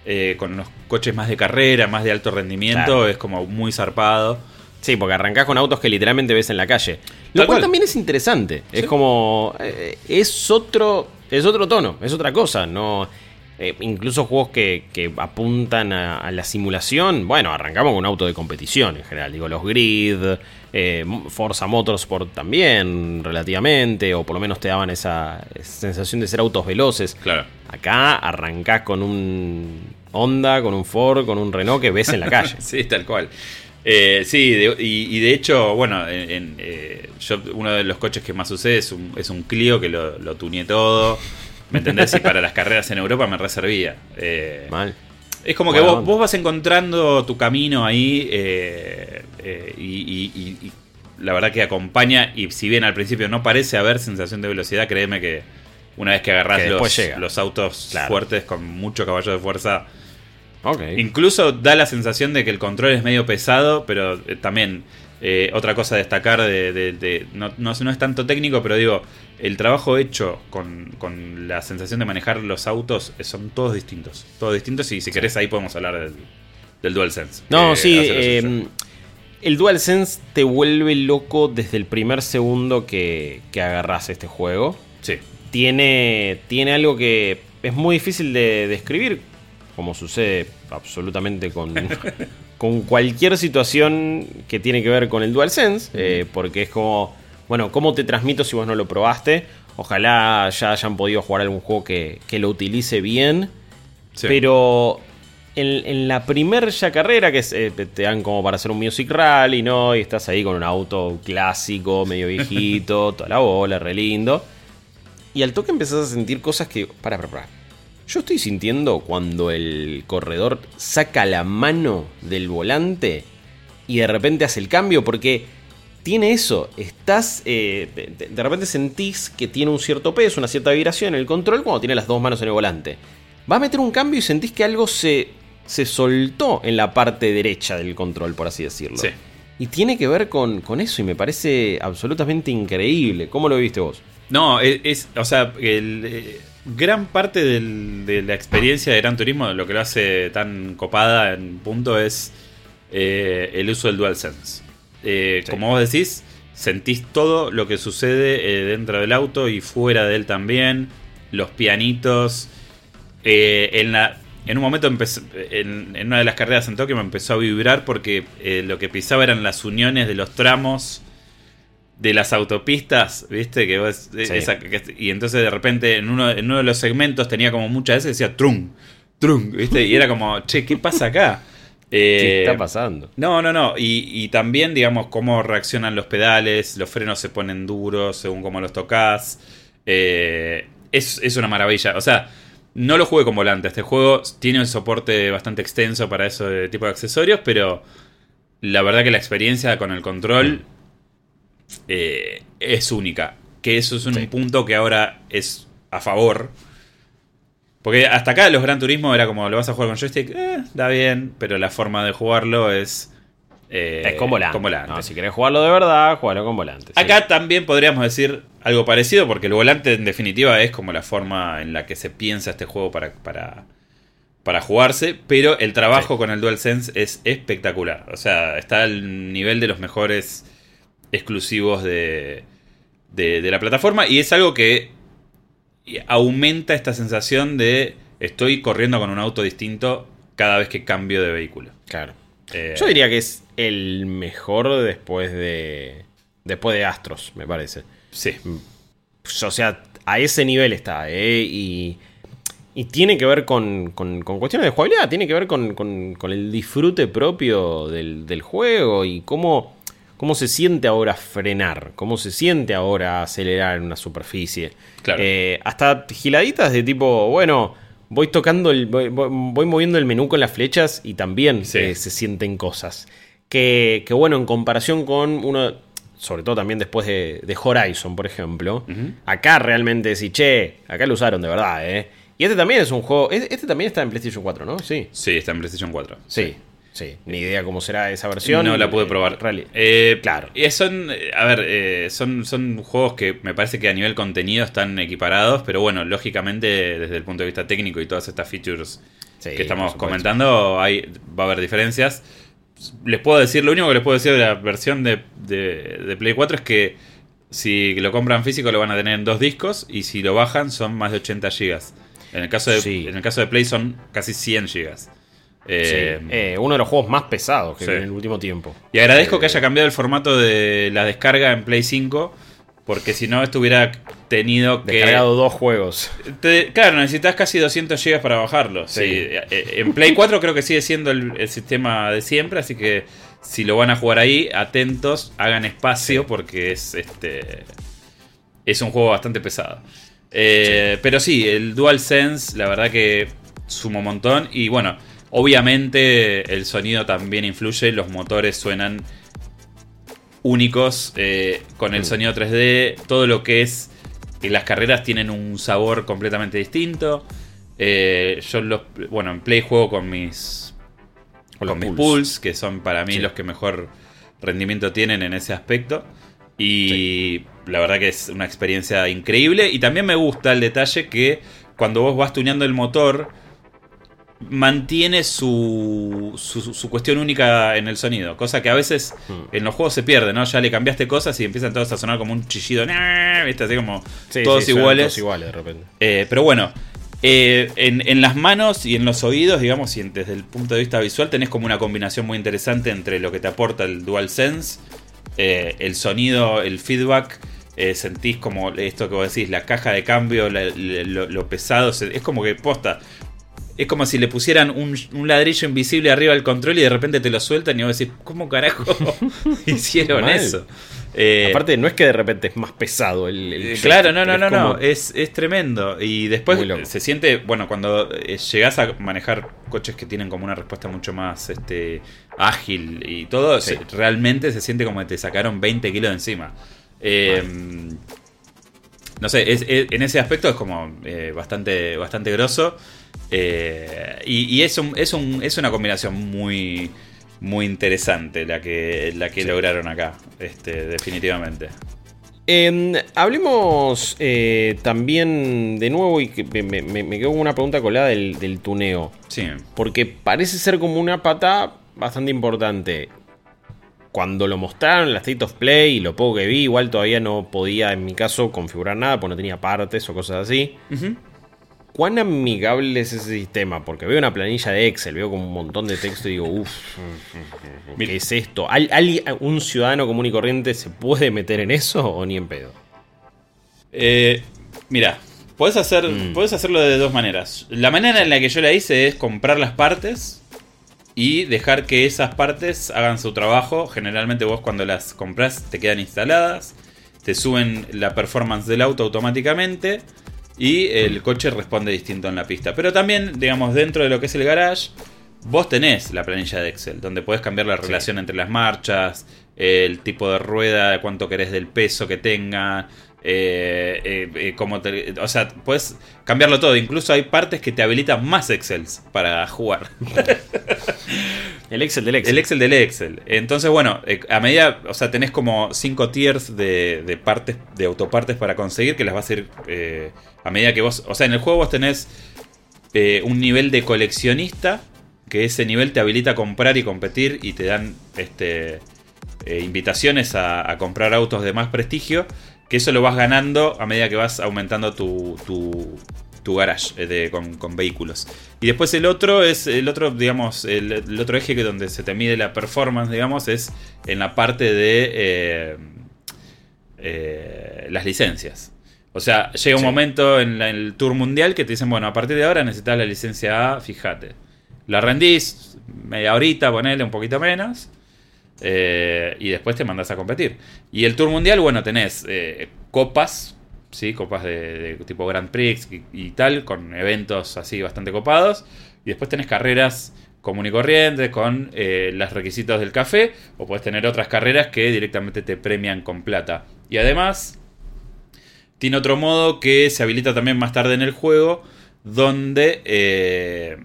eh, con los coches más de carrera, más de alto rendimiento. Claro. Es como muy zarpado. Sí, porque arrancás con autos que literalmente ves en la calle. Lo Tal cual cual. también es interesante. Es como. eh, es otro. Es otro tono, es otra cosa. No. Eh, incluso juegos que, que apuntan a, a la simulación. Bueno, arrancamos con un auto de competición en general. Digo, los Grid, eh, Forza Motorsport también, relativamente. O por lo menos te daban esa sensación de ser autos veloces. Claro. Acá arrancás con un Honda, con un Ford, con un Renault que ves en la calle. (laughs) Sí, tal cual. Eh, sí, de- y, y de hecho, bueno, en, en, eh, yo uno de los coches que más usé es un, es un Clio que lo, lo tuneé todo. ¿Me entendés? Y para las carreras en Europa me reservía. Eh, Mal. es como que vos, vos vas encontrando tu camino ahí eh, eh, y, y- y- y la verdad que acompaña. Y si bien al principio no parece haber sensación de velocidad, créeme que una vez que agarrás Que los, autos Claro. fuertes con mucho caballo de fuerza, Ok. Incluso da la sensación de que el control es medio pesado, pero eh, también eh, otra cosa a destacar de, de- de- no, no, no es tanto técnico, pero digo, el trabajo hecho con, con la sensación de manejar los autos eh, son todos distintos. Todos distintos y si querés ahí podemos hablar del, del DualSense. No, que sí. eh, el DualSense te vuelve loco desde el primer segundo que, que agarras este juego. sí. Tiene, tiene algo que es muy difícil de describir, como sucede absolutamente con, (laughs) con cualquier situación que tiene que ver con el DualSense, eh, porque es como, bueno, ¿cómo te transmito si vos no lo probaste? Ojalá ya hayan podido jugar algún juego que, que lo utilice bien. Sí. Pero en, en la primer ya carrera, que es, eh, te dan como para hacer un music rally, ¿no? Y estás ahí con un auto clásico, medio viejito, (laughs) toda la bola, re lindo. Y al toque empezás a sentir cosas que. Para, para, para. Yo estoy sintiendo cuando el corredor saca la mano del volante y de repente hace el cambio porque tiene eso. Estás. eh, de- repente sentís que tiene un cierto peso, una cierta vibración en el control cuando tiene las dos manos en el volante. Va a meter un cambio y sentís que algo se, se soltó en la parte derecha del control, por así decirlo. Sí. Y tiene que ver con, con eso y me parece absolutamente increíble. ¿Cómo lo viste vos? No, es, es- o sea, el, eh, gran parte del- de la experiencia de Gran Turismo, lo que lo hace tan copada en punto es eh, el uso del DualSense. Eh, Sí. Como vos decís, sentís todo lo que sucede eh, dentro del auto y fuera de él también. Los pianitos. En, la, en un momento, empecé- en, en una de las carreras en Tokio, me empezó a vibrar porque eh, lo que pisaba eran las uniones de los tramos de las autopistas, ¿viste? Que vos- esa- que- y entonces de repente en uno, en uno de los segmentos tenía como muchas veces decía trum, trum, ¿viste? Y era como, che, ¿qué pasa acá? (laughs) ¿Qué Eh, está pasando? no, no, no. Y, y también, digamos, cómo reaccionan los pedales, los frenos se ponen duros según cómo los tocas. Eh, es, es una maravilla. O sea, no lo jugué con volante. Este juego tiene un soporte bastante extenso para ese tipo de accesorios, pero la verdad que la experiencia con el control eh, es única. Que eso es un Sí. punto que ahora es a favor. Porque hasta acá los Gran Turismo era como lo vas a jugar con joystick, eh, da bien, pero la forma de jugarlo es. eh, es con volante. con volante. No, si querés jugarlo de verdad, jugalo con volante. sí. Acá también podríamos decir algo parecido, porque el volante en definitiva es como la forma en la que se piensa este juego para, para, para jugarse, pero el trabajo Sí. con el DualSense es espectacular. O sea, está al nivel de los mejores exclusivos de, de, de la plataforma y es algo que aumenta esta sensación de estoy corriendo con un auto distinto cada vez que cambio de vehículo. Claro. Eh, Yo diría que es el mejor después de. Después de Astros, me parece. Sí. O sea, a ese nivel está, ¿eh? Y, y tiene que ver con, con- con cuestiones de jugabilidad, tiene que ver con, con- con el disfrute propio del, del juego y cómo, cómo se siente ahora frenar, cómo se siente ahora acelerar en una superficie. Claro. Eh, hasta giladitas de tipo, bueno, voy tocando, el, voy, voy- moviendo el menú con las flechas y también Sí. eh, se sienten cosas. Que, que bueno, en comparación con uno, sobre todo también después de, de Horizon, por ejemplo, acá realmente decís, che, acá lo usaron de verdad, ¿eh? Y este también es un juego, este este también está en PlayStation 4, ¿no? Sí, Sí, está en PlayStation 4. sí, sí. Ni idea cómo será esa versión. No la pude Eh, probar. Eh, Claro. y son, a ver, eh, son, son juegos que me parece que a nivel contenido están equiparados, pero bueno, lógicamente desde el punto de vista técnico y todas estas features Sí, que estamos comentando, hay, va a haber diferencias. Les puedo decir, lo único que les puedo decir de la versión de, de- de Play 4 es que si lo compran físico lo van a tener en dos discos y si lo bajan son más de 80 gigas. En el caso de, Sí. en el caso de Play son casi 100 gigas. Eh, Sí, eh, uno de los juegos más pesados que sí. vi en el último tiempo. Y agradezco Eh, que haya cambiado el formato de la descarga en Play 5, porque si no estuviera tenido que... Descargado dos juegos. Te- claro, necesitas casi 200 GB para bajarlo. Sí. Sí, eh, En Play 4 creo que sigue siendo el, el sistema de siempre, así que si lo van a jugar ahí, atentos, hagan espacio, porque es este es un juego bastante pesado. Eh, Pero sí, el DualSense, la verdad que suma un montón. Y bueno, obviamente el sonido también influye, los motores suenan únicos eh, con el Mm. sonido 3D, todo lo que es y las carreras tienen un sabor completamente distinto. Eh, yo los, bueno, en Play juego con mis Con mis Pulse. pools, que son para mí Sí. los que mejor rendimiento tienen en ese aspecto. Y la verdad que es una experiencia increíble. Y también me gusta el detalle que cuando vos vas tuneando el motor, mantiene su, su, su cuestión única en el sonido. Cosa que a veces Hmm. en los juegos se pierde, ¿no? Ya le cambiaste cosas y empiezan todos a sonar como un chillido. ¿Viste? Así como Sí, todos sí, iguales. Todos iguales de repente. Eh, pero bueno, eh, en, en las manos y en los oídos, digamos, y desde el punto de vista visual, tenés como una combinación muy interesante entre lo que te aporta el DualSense, eh, el sonido, el feedback. eh, sentís como esto que vos decís, la caja de cambio, la- la- lo, lo pesado. es como que posta. Es como si le pusieran un, un ladrillo invisible arriba del control y de repente te lo sueltan y vos decís, ¿cómo carajo (laughs) hicieron Mal. eso? Eh, Aparte, no es que de repente es más pesado el. el eh, claro, no, no, no, no, es, es tremendo. Y después se siente, bueno, cuando eh, llegás a manejar coches que tienen como una respuesta mucho más este, ágil y todo, Sí. se- realmente se siente como que te sacaron 20 kilos de encima. Eh, no sé, es- es- en ese aspecto es como eh, bastante, bastante grosso. Eh, y y es, un- es, un- es una combinación muy, muy interesante la que, la que lograron acá, este, definitivamente. Eh, hablemos eh, también de nuevo y que me, me- me quedo con una pregunta colada del, del tuneo. Sí. Porque parece ser como una pata bastante importante. Cuando lo mostraron en la State of Play y lo poco que vi, igual todavía no podía en mi caso configurar nada porque no tenía partes o cosas así. Ujú. ¿Cuán amigable es ese sistema? Porque veo una planilla de Excel, veo como un montón de texto y digo, uff, (laughs) ¿qué es esto? ¿Al- al- ¿Un ciudadano común y corriente se puede meter en eso o ni en pedo? Eh, mira, puedes hacer, Mm. podés hacerlo de dos maneras. La manera en la que yo la hice es comprar las partes y dejar que esas partes hagan su trabajo. Generalmente vos cuando las compras te quedan instaladas, te suben la performance del auto automáticamente y el coche responde distinto en la pista. Pero también, digamos, dentro de lo que es el garage, vos tenés la planilla de Excel, donde podés cambiar la relación entre las marchas, el tipo de rueda, cuánto querés del peso que tenga. Eh, eh, eh, cómo te- o sea, puedes cambiarlo todo. Incluso hay partes que te habilitan más Excels para jugar. (laughs) El Excel del Excel. El Excel del Excel. Entonces, bueno, a medida, o sea, tenés como cinco tiers de, de partes, de autopartes para conseguir, que las vas a ir a medida que vos, o sea, en el juego vos tenés un nivel de coleccionista, que ese nivel te habilita a comprar y competir y te dan este, invitaciones a, a comprar autos de más prestigio, que eso lo vas ganando a medida que vas aumentando tu, tu, tu garage eh, de- con, con vehículos. Y después el otro es, el otro, digamos, el, el otro eje que donde se te mide la performance, digamos, es en la parte de eh, eh, las licencias. O sea, llega un Sí. momento en, la- en el Tour Mundial que te dicen, bueno, a partir de ahora necesitas la licencia A, fíjate. La rendís media horita, ponele un poquito menos. Eh, y después te mandas a competir. Y el Tour Mundial, bueno, tenés eh, copas, ¿sí? Copas de, tipo Grand Prix y, y tal, con eventos así bastante copados. Y después tenés carreras común y corriente con eh, los requisitos del café. O puedes tener otras carreras que directamente te premian con plata. Y además, tiene otro modo que se habilita también más tarde en el juego, donde eh,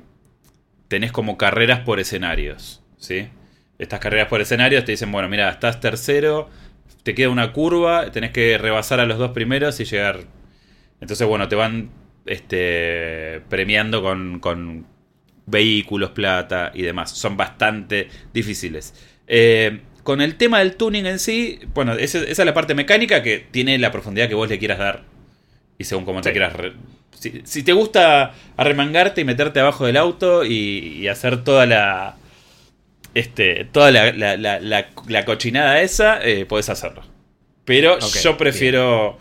tenés como carreras por escenarios, ¿sí? Estas carreras por escenarios te dicen, bueno, mira, estás tercero, te queda una curva, tenés que rebasar a los dos primeros y llegar. Entonces, bueno, te van este, premiando con, con vehículos, plata y demás. Son bastante difíciles. Eh, con el tema del tuning en sí, bueno, esa, esa es la parte mecánica que tiene la profundidad que vos le quieras dar. Y según cómo te quieras... re- si, si te gusta arremangarte y meterte abajo del auto y, y hacer toda la... Este, toda la, la- la- la- cochinada esa, eh, podés hacerlo. Pero yo prefiero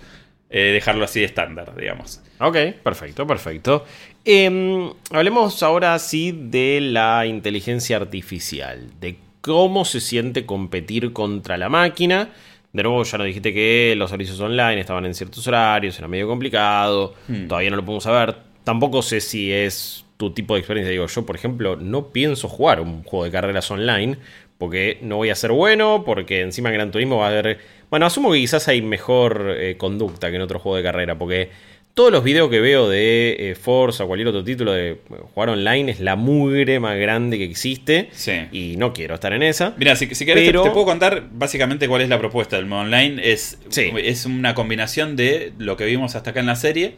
eh, dejarlo así de estándar, digamos. Ok, perfecto, perfecto. Em, hablemos ahora sí de la inteligencia artificial, de cómo se siente competir contra la máquina. De nuevo, ya nos dijiste que los servicios online estaban en ciertos horarios, era medio complicado, Hmm. todavía no lo podemos saber. Tampoco sé si es tu tipo de experiencia. Digo, yo, por ejemplo, no pienso jugar un juego de carreras online porque no voy a ser bueno, porque encima en Gran Turismo va a haber... Bueno, asumo que quizás hay mejor eh, conducta que en otro juego de carrera, porque todos los videos que veo de eh, Forza o cualquier otro título de jugar online es la mugre más grande que existe. Sí. Y no quiero estar en esa. Mira, si, si querés te- puedo contar básicamente cuál es la propuesta del modo online. Es, Sí. es una combinación de lo que vimos hasta acá en la serie.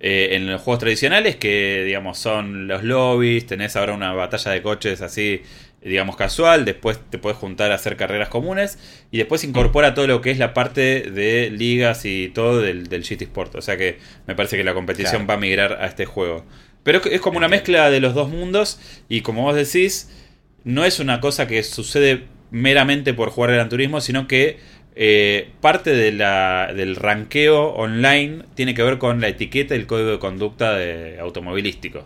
Eh, en los juegos tradicionales, que digamos son los lobbies, tenés ahora una batalla de coches así, digamos casual, después te puedes juntar a hacer carreras comunes, y después incorpora todo lo que es la parte de ligas y todo del, del GT Sport. O sea que me parece que la competición Claro. va a migrar a este juego. Pero es- es como una mezcla de los dos mundos, y como vos decís, no es una cosa que sucede meramente por jugar Gran Turismo, sino que eh, parte de la- del ranqueo online tiene que ver con la etiqueta y el código de conducta de automovilístico.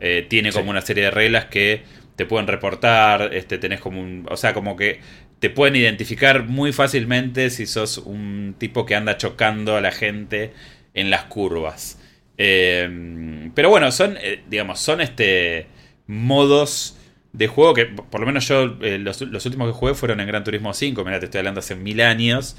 Eh, tiene como una serie de reglas que te pueden reportar, este, tenés como un... O sea, como que te pueden identificar muy fácilmente si sos un tipo que anda chocando a la gente en las curvas. Eh, pero bueno, son, digamos, son este modos de juego que, por lo menos yo, eh, los, los últimos que jugué fueron en Gran Turismo 5, mira, te estoy hablando hace mil años.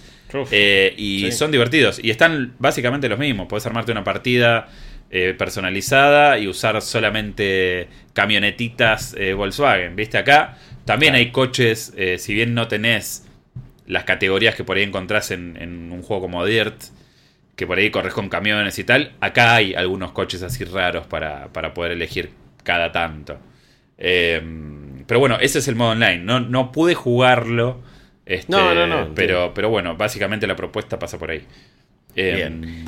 Eh, y Sí. son divertidos. Y están básicamente los mismos. Puedes armarte una partida eh, personalizada y usar solamente camionetitas Volkswagen. ¿Viste? Acá también Claro. hay coches, si bien no tenés las categorías que por ahí encontrás en, en un juego como Dirt, que por ahí corres con camiones y tal, acá hay algunos coches así raros para, para poder elegir cada tanto. Eh, pero bueno, ese es el modo online. No, no pude jugarlo. este, No, no, no, Pero, pero bueno, básicamente la propuesta pasa por ahí. Eh, Bien.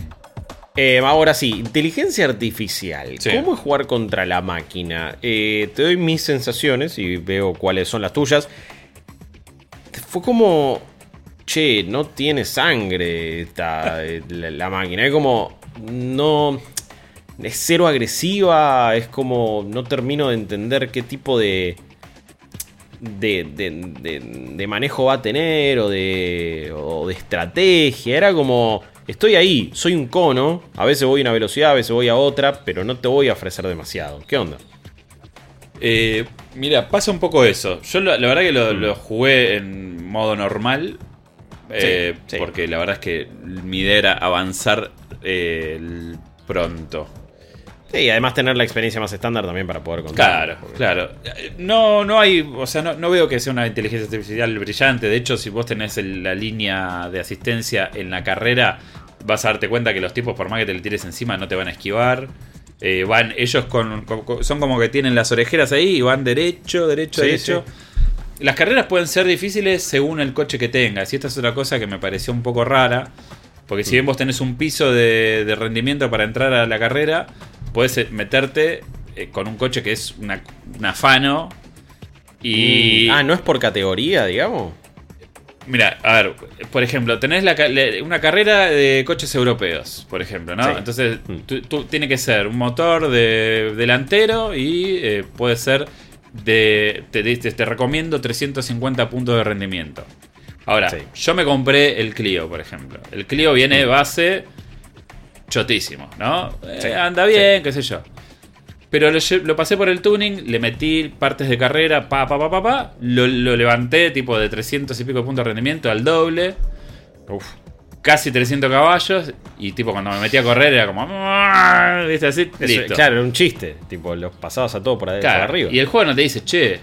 Eh, ahora sí, inteligencia artificial. Sí. ¿Cómo es jugar contra la máquina? Eh, te doy mis sensaciones y veo cuáles son las tuyas. Fue como. Che, no tiene sangre esta, eh, la, la máquina. Es como. No. Es cero agresiva. Es como. No termino de entender qué tipo de. De, de- de- de manejo va a tener o de, o de estrategia. Era como, estoy ahí, soy un cono, a veces voy a una velocidad, a veces voy a otra, pero no te voy a ofrecer demasiado. ¿Qué onda? Eh, mira, pasa un poco eso. Yo la, la verdad que lo, Mm. lo jugué en modo normal. eh, Sí, sí. Porque la verdad es que mi idea era avanzar eh, pronto. Sí, y además tener la experiencia más estándar también para poder contar. Claro, claro. No, no hay, o sea, no, no veo que sea una inteligencia artificial brillante. De hecho, si vos tenés el- la línea de asistencia en la carrera, vas a darte cuenta que los tipos, por más que te le tires encima, no te van a esquivar. Eh, van ellos con, son como que tienen las orejeras ahí y van derecho, derecho, Sí, derecho. Las carreras pueden ser difíciles según el coche que tengas. Y esta es otra cosa que me pareció un poco rara. Porque si bien vos tenés un piso de, de rendimiento para entrar a la carrera, puedes eh, meterte eh, con un coche que es una, un afano. Y. Mm, Ah, no es por categoría, digamos. Mira, a ver, por ejemplo, tenés la una carrera de coches europeos, por ejemplo, ¿no? Sí. Entonces, Mm. tú, tú- tiene que ser un motor de delantero y eh, puede ser de. Te, te, te recomiendo 350 puntos de rendimiento. Ahora, Sí. yo me compré el Clio, por ejemplo. El Clio viene de base chotísimo, ¿no? Eh, anda bien, qué sé yo. Pero lo, pasé por el tuning, le metí partes de carrera, pa, pa, pa, pa, pa. Lo, lo levanté tipo de 300 y pico de puntos de rendimiento al doble. Uf. Casi 300 caballos. Y tipo cuando me metí a correr era como... ¿Viste así? Eso, Listo. claro, era un chiste. Tipo, los pasabas a todo por, ahí, por Claro, arriba. Y el juego no te dice, che,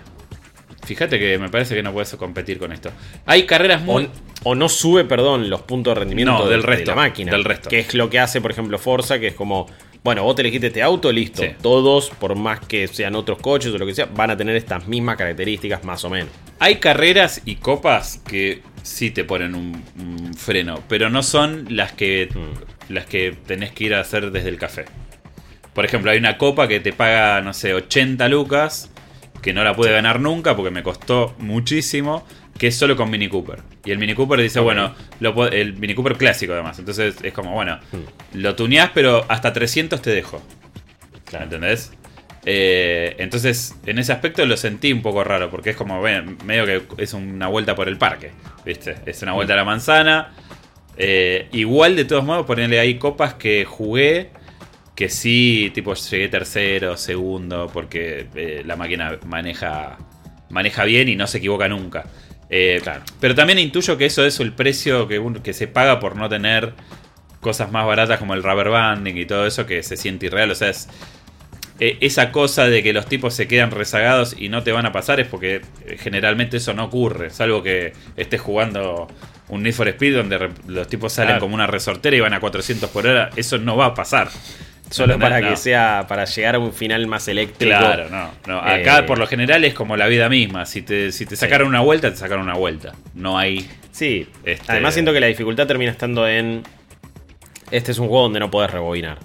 fíjate que me parece que no puedes competir con esto. Hay carreras O, muy... o no sube, perdón, los puntos de rendimiento No, de- del resto, de la máquina. del resto. Que es lo que hace, por ejemplo, Forza, que es como, bueno, vos te elegiste este auto, listo. Sí. Todos, por más que sean otros coches o lo que sea, van a tener estas mismas características más o menos. Hay carreras y copas que sí te ponen un, un freno, pero no son las que, Mm. las que tenés que ir a hacer desde el café. Por ejemplo, hay una copa que te paga, no sé, 80 lucas, que no la pude ganar nunca porque me costó muchísimo, que es solo con Mini Cooper. Y el Mini Cooper dice, bueno, lo el Mini Cooper clásico además. Entonces es como, bueno, Mm. lo tuneás, pero hasta 300 te dejo. Claro. ¿Entendés? Eh, entonces, en ese aspecto lo sentí un poco raro, porque es como, bueno, medio que es una vuelta por el parque, ¿viste? Es una vuelta a la manzana. Eh, igual, de todos modos, ponerle ahí copas que jugué, que sí, tipo, llegué tercero, segundo, porque eh, la máquina maneja, maneja bien y no se equivoca nunca. Eh, Claro. Pero también intuyo que eso es el precio que, uno- que se paga por no tener cosas más baratas como el rubber banding y todo eso que se siente irreal. O sea, es, eh, esa cosa de que los tipos se quedan rezagados y no te van a pasar es porque eh, generalmente eso no ocurre. Salvo que estés jugando un Need for Speed donde los tipos salen Claro. como una resortera y van a 400 por hora. Eso no va a pasar. Solo para No. que sea, para llegar a un final más eléctrico. Claro, no. no. Acá Eh, por lo general es como la vida misma. Si te, si te sacaron una vuelta, te sacaron una vuelta. No hay... Sí. Este- Además siento que la dificultad termina estando en... Este es un juego donde no podés rebobinar.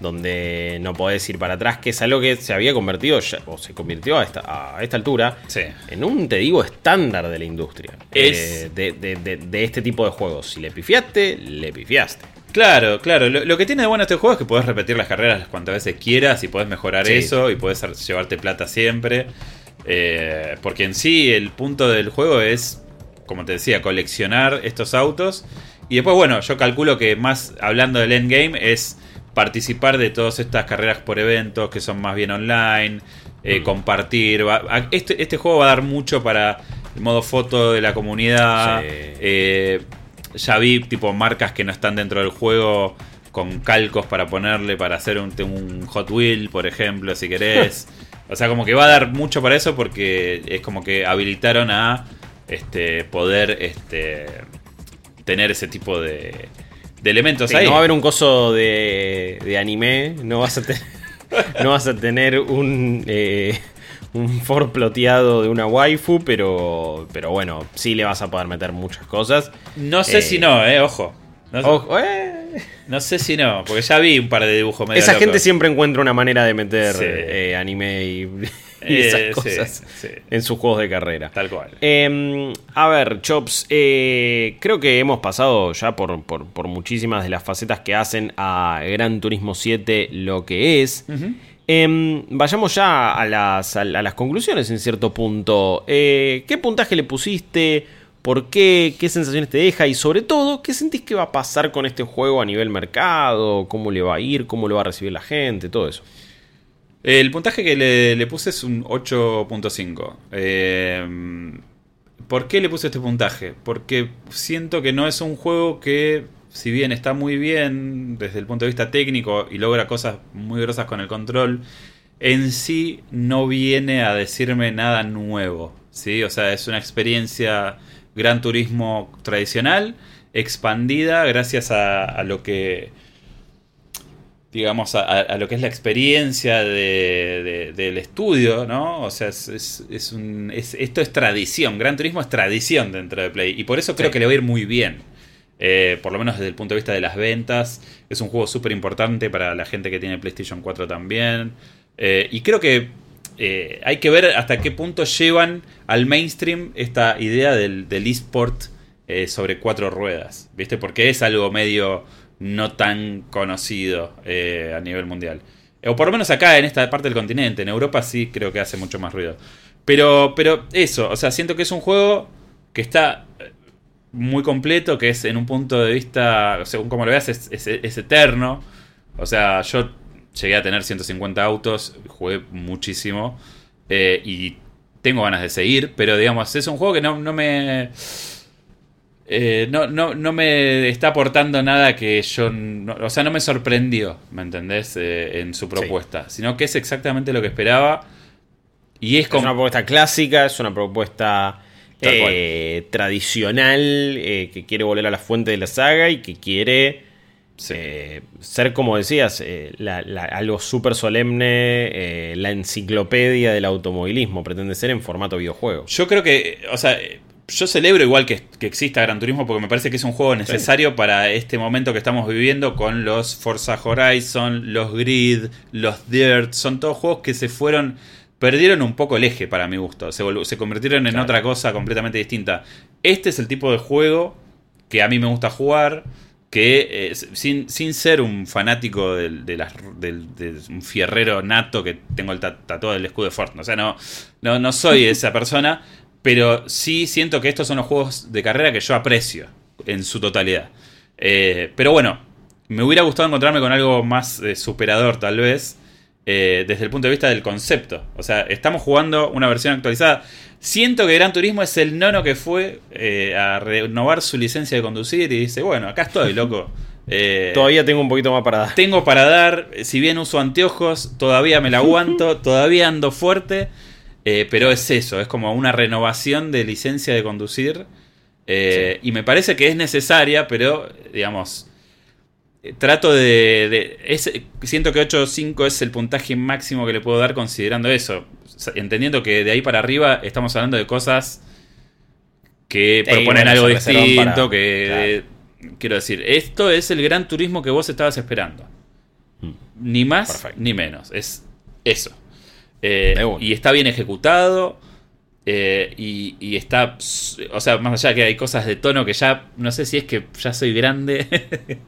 Donde no podés ir para atrás, que es algo que se había convertido, ya- o se convirtió a esta, a esta altura, Sí. en un, te digo, estándar de la industria. Es- Eh, de, de- de- de este tipo de juegos. Si le pifiaste, le pifiaste. Claro, claro. Lo, lo que tiene de bueno este juego es que podés repetir las carreras cuantas veces quieras y podés mejorar Sí. eso y ar- llevarte plata siempre. Eh, porque en sí el punto del juego es, como te decía, coleccionar estos autos. Y después, bueno, yo calculo que más hablando del endgame es participar de todas estas carreras por eventos que son más bien online, eh, Mm. compartir. va- este, este juego va a dar mucho para el modo foto de la comunidad. Sí. eh, ya vi tipo marcas que no están dentro del juego con calcos para ponerle para hacer un, un Hot Wheel, por ejemplo, si querés. (laughs) o sea, como que va a dar mucho para eso porque es como que habilitaron a este poder este tener ese tipo de, de elementos Sí, ahí. no va a haber un coso de, de anime, no vas a tener, (laughs) no vas a tener un, eh, un for ploteado de una waifu, pero, pero bueno, sí le vas a poder meter muchas cosas. No sé Eh, si no, eh, ojo. No, Ojo, eh. no sé si no, porque ya vi un par de dibujos medio Esa locos. gente siempre encuentra una manera de meter Sí. eh, anime y, (laughs) y esas cosas sí. en sus juegos de carrera. Tal cual. Eh, a ver, Chops, creo que hemos pasado ya por, por- por muchísimas de las facetas que hacen a Gran Turismo 7 lo que es. Eh, vayamos ya a las, conclusiones en cierto punto. Eh, ¿Qué puntaje le pusiste? ¿Por qué? ¿Qué sensaciones te deja? Y sobre todo, ¿qué sentís que va a pasar con este juego a nivel mercado? ¿Cómo le va a ir? ¿Cómo lo va a recibir la gente? Todo eso. El puntaje que le, puse es un 8.5. Eh, ¿Por qué le puse este puntaje? Porque siento que no es un juego que, si bien está muy bien desde el punto de vista técnico y logra cosas muy grosas con el control, en sí no viene a decirme nada nuevo. ¿sí? O sea, es una experiencia Gran Turismo tradicional, expandida gracias a, a lo que digamos, a, lo que es la experiencia de- de- del estudio, ¿no? O sea, es, es- es un, es- esto es tradición, Gran Turismo es tradición dentro de Play, y por eso creo Sí. que le va a ir muy bien. Eh, por lo menos desde el punto de vista de las ventas, es un juego súper importante para la gente que tiene PlayStation 4 también. Eh, y creo que eh, hay que ver hasta qué punto llevan al mainstream esta idea del, del eSport sobre cuatro ruedas, ¿viste? Porque es algo medio no tan conocido a nivel mundial. O por lo menos acá en esta parte del continente, en Europa sí creo que hace mucho más ruido. Pero, pero eso, o sea, siento que es un juego que está muy completo, que es en un punto de vista, según como lo veas, es, es- es eterno. O sea, yo llegué a tener 150 autos, jugué muchísimo eh, y tengo ganas de seguir, pero digamos, es un juego que no, no me... eh, no, no, no me está aportando nada que yo... no- o sea, no me sorprendió, ¿me entendés? Eh, en su propuesta, sino que es exactamente lo que esperaba. Y es Es una como... propuesta clásica, es una propuesta. Eh, tradicional, eh, que quiere volver a la fuente de la saga y que quiere Sí. eh, ser, como decías, la- la- algo súper solemne, la enciclopedia del automovilismo, pretende ser en formato videojuego. Yo creo que, o sea, yo celebro igual que, que exista Gran Turismo porque me parece que es un juego necesario para este momento que estamos viviendo con los Forza Horizon, los Grid, los Dirt. Son todos juegos que se fueron, perdieron un poco el eje para mi gusto. Se, se convirtieron en Claro. otra cosa completamente distinta. Este es el tipo de juego que a mí me gusta jugar. Que eh, sin, sin ser un fanático del, de las, del- de un fierrero nato que tengo el ta- tatuado del escudo de Ford. O sea, no, no, no soy (laughs) esa persona, pero sí siento que estos son los juegos de carrera que yo aprecio en su totalidad. Eh, pero bueno, me hubiera gustado encontrarme con algo más eh, superador tal vez, eh, desde el punto de vista del concepto. O sea, estamos jugando una versión actualizada. Siento que Gran Turismo es el nono que fue eh, a renovar su licencia de conducir y dice, bueno, acá estoy, (laughs) loco. Eh, Todavía tengo un poquito más para dar. tengo para dar, si bien uso anteojos, todavía me la (laughs) aguanto, todavía ando fuerte, pero es eso, es como una renovación de licencia de conducir y me parece que es necesaria, pero digamos, trato de... de- es- siento que 8.5 es el puntaje máximo que le puedo dar considerando eso, entendiendo que de ahí para arriba estamos hablando de cosas que proponen algo distinto, para- que... Quiero decir, esto es el gran turismo que vos estabas esperando. Ni más Perfecto. ni menos. Es eso. Eh, y está bien ejecutado. Eh, y, y está, o sea, más allá que hay cosas de tono que ya, no sé si es que ya soy grande.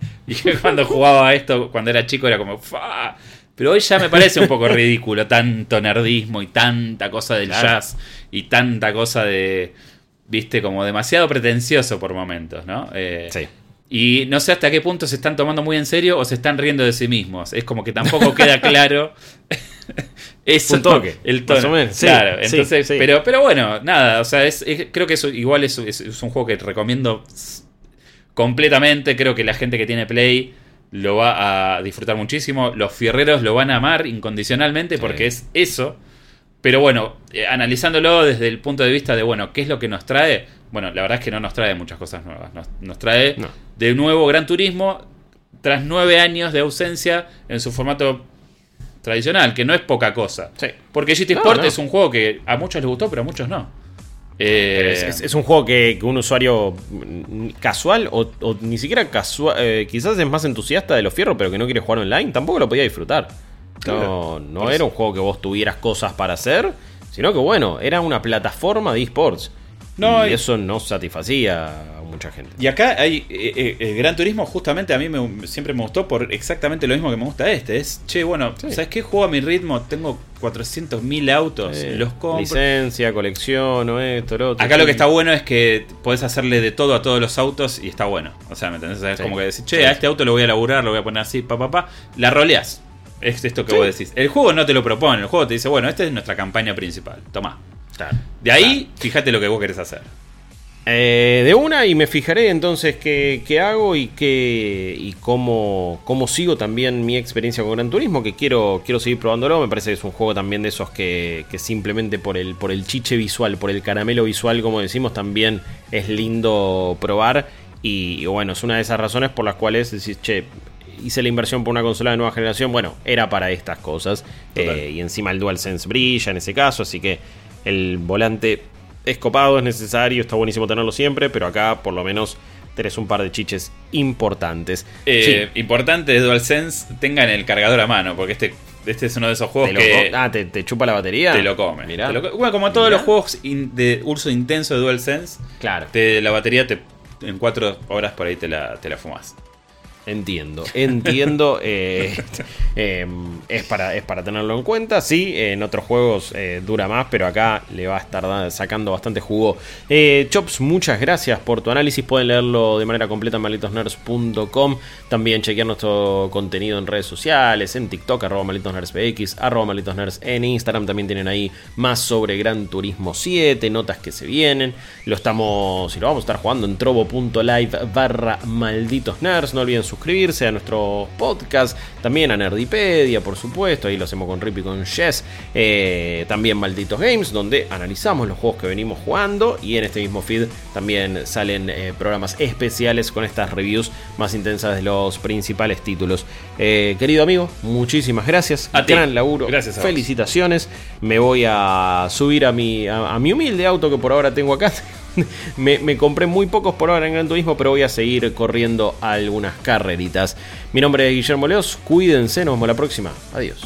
(laughs) y que cuando jugaba a esto, cuando era chico, era como, ¡fa! Pero hoy ya me parece un poco ridículo tanto nerdismo y tanta cosa del Claro. jazz y tanta cosa de, viste, como demasiado pretencioso por momentos, ¿no? Eh, Sí. Y no sé hasta qué punto se están tomando muy en serio o se están riendo de sí mismos. Es como que tampoco queda (laughs) claro. Eso, Un toque, el tono. más o menos. Sí, claro, entonces, sí. Pero, pero bueno, nada, o sea, es, es- creo que eso igual es, un juego que recomiendo completamente. Creo que la gente que tiene Play lo va a disfrutar muchísimo. Los fierreros lo van a amar incondicionalmente porque es eso. Pero bueno, eh, analizándolo desde el punto de vista de, bueno, ¿qué es lo que nos trae? Bueno, la verdad es que no nos trae muchas cosas nuevas. Nos, nos trae No. de nuevo Gran Turismo tras nueve años de ausencia en su formato tradicional, que no es poca cosa. Sí. Porque GT Sport no. es un juego que a muchos les gustó, pero a muchos no. Eh, es, es- es un juego que, que un usuario casual o, o ni siquiera casual, eh, quizás es más entusiasta de los fierros, pero que no quiere jugar online, tampoco lo podía disfrutar. No, no era un juego que vos tuvieras cosas para hacer, sino que bueno, era una plataforma de esports. No, y y- eso no satisfacía mucha gente. Y acá hay eh, eh, el Gran Turismo justamente a mí me- siempre me gustó por exactamente lo mismo que me gusta este. Es, che, bueno, Sí. ¿sabes qué? Juego a mi ritmo, tengo 400.000 autos, Eh, los compro. Licencia, colección, o esto, lo otro. Acá lo que está bueno es que podés hacerle de todo a todos los autos y está bueno. O sea, ¿me entendés? Es Sí. como que decís, che, a este auto lo voy a laburar, lo voy a poner así, pa, pa, pa. La roleás. Es esto que vos decís. El juego no te lo propone, el juego te dice, bueno, esta es nuestra campaña principal. Tomá. Claro. De ahí, fíjate lo que vos querés hacer. Eh, de una y me fijaré entonces qué, qué hago y qué y cómo, cómo sigo también mi experiencia con Gran Turismo, que quiero, quiero seguir probándolo. Me parece que es un juego también de esos que, que simplemente por el, por el chiche visual, por el caramelo visual, como decimos, también es lindo probar. Y, y bueno, es una de esas razones por las cuales decís, che, hice la inversión por una consola de nueva generación. Bueno, era para estas cosas. Eh, y encima el DualSense brilla en ese caso, así que el volante es copado, es necesario, está buenísimo tenerlo siempre, pero acá por lo menos tenés un par de chiches importantes. Eh, Importante de DualSense, tengan el cargador a mano, porque este, este es uno de esos sí, juegos te que ah, ¿te, te chupa la batería. te lo come. Mirá. Te lo co- bueno, como todos Mirá. los juegos in- de uso intenso de DualSense, Claro, la batería te, en cuatro horas por ahí te la, te la fumas. Entiendo, entiendo. (laughs) eh, eh, es, para, es para tenerlo en cuenta. Sí, en otros juegos eh, dura más, pero acá le va a estar sacando bastante jugo. Eh, Chops, muchas gracias por tu análisis. Pueden leerlo de manera completa en malditosnerds.com. También chequear nuestro contenido en redes sociales, en TikTok, arroba malditosnerdsbx, arroba malditosnerds en Instagram. También tienen ahí más sobre Gran Turismo 7, notas que se vienen. Lo estamos, y lo vamos a estar jugando en trovo.live barra malditosnerds. No olviden suscribirse a nuestro podcast, también a Nerdipedia, por supuesto. Ahí lo hacemos con Rip y con Jess. Eh, también Malditos Games, donde analizamos los juegos que venimos jugando. Y en este mismo feed también salen eh, programas especiales con estas reviews más intensas de los principales títulos. Eh, querido amigo, muchísimas gracias. A ti. Gran laburo. Gracias a vos. Felicitaciones. Me voy a subir a mi, a, a mi humilde auto que por ahora tengo acá. (laughs) me, compré muy pocos por ahora en Gran Turismo, pero voy a seguir corriendo algunas carreritas. Mi nombre es Guillermo Leos. Cuídense, nos vemos la próxima. Adiós.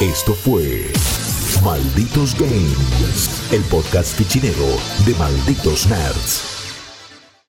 Esto fue Malditos Games, el podcast fichinero de Malditos Nerds.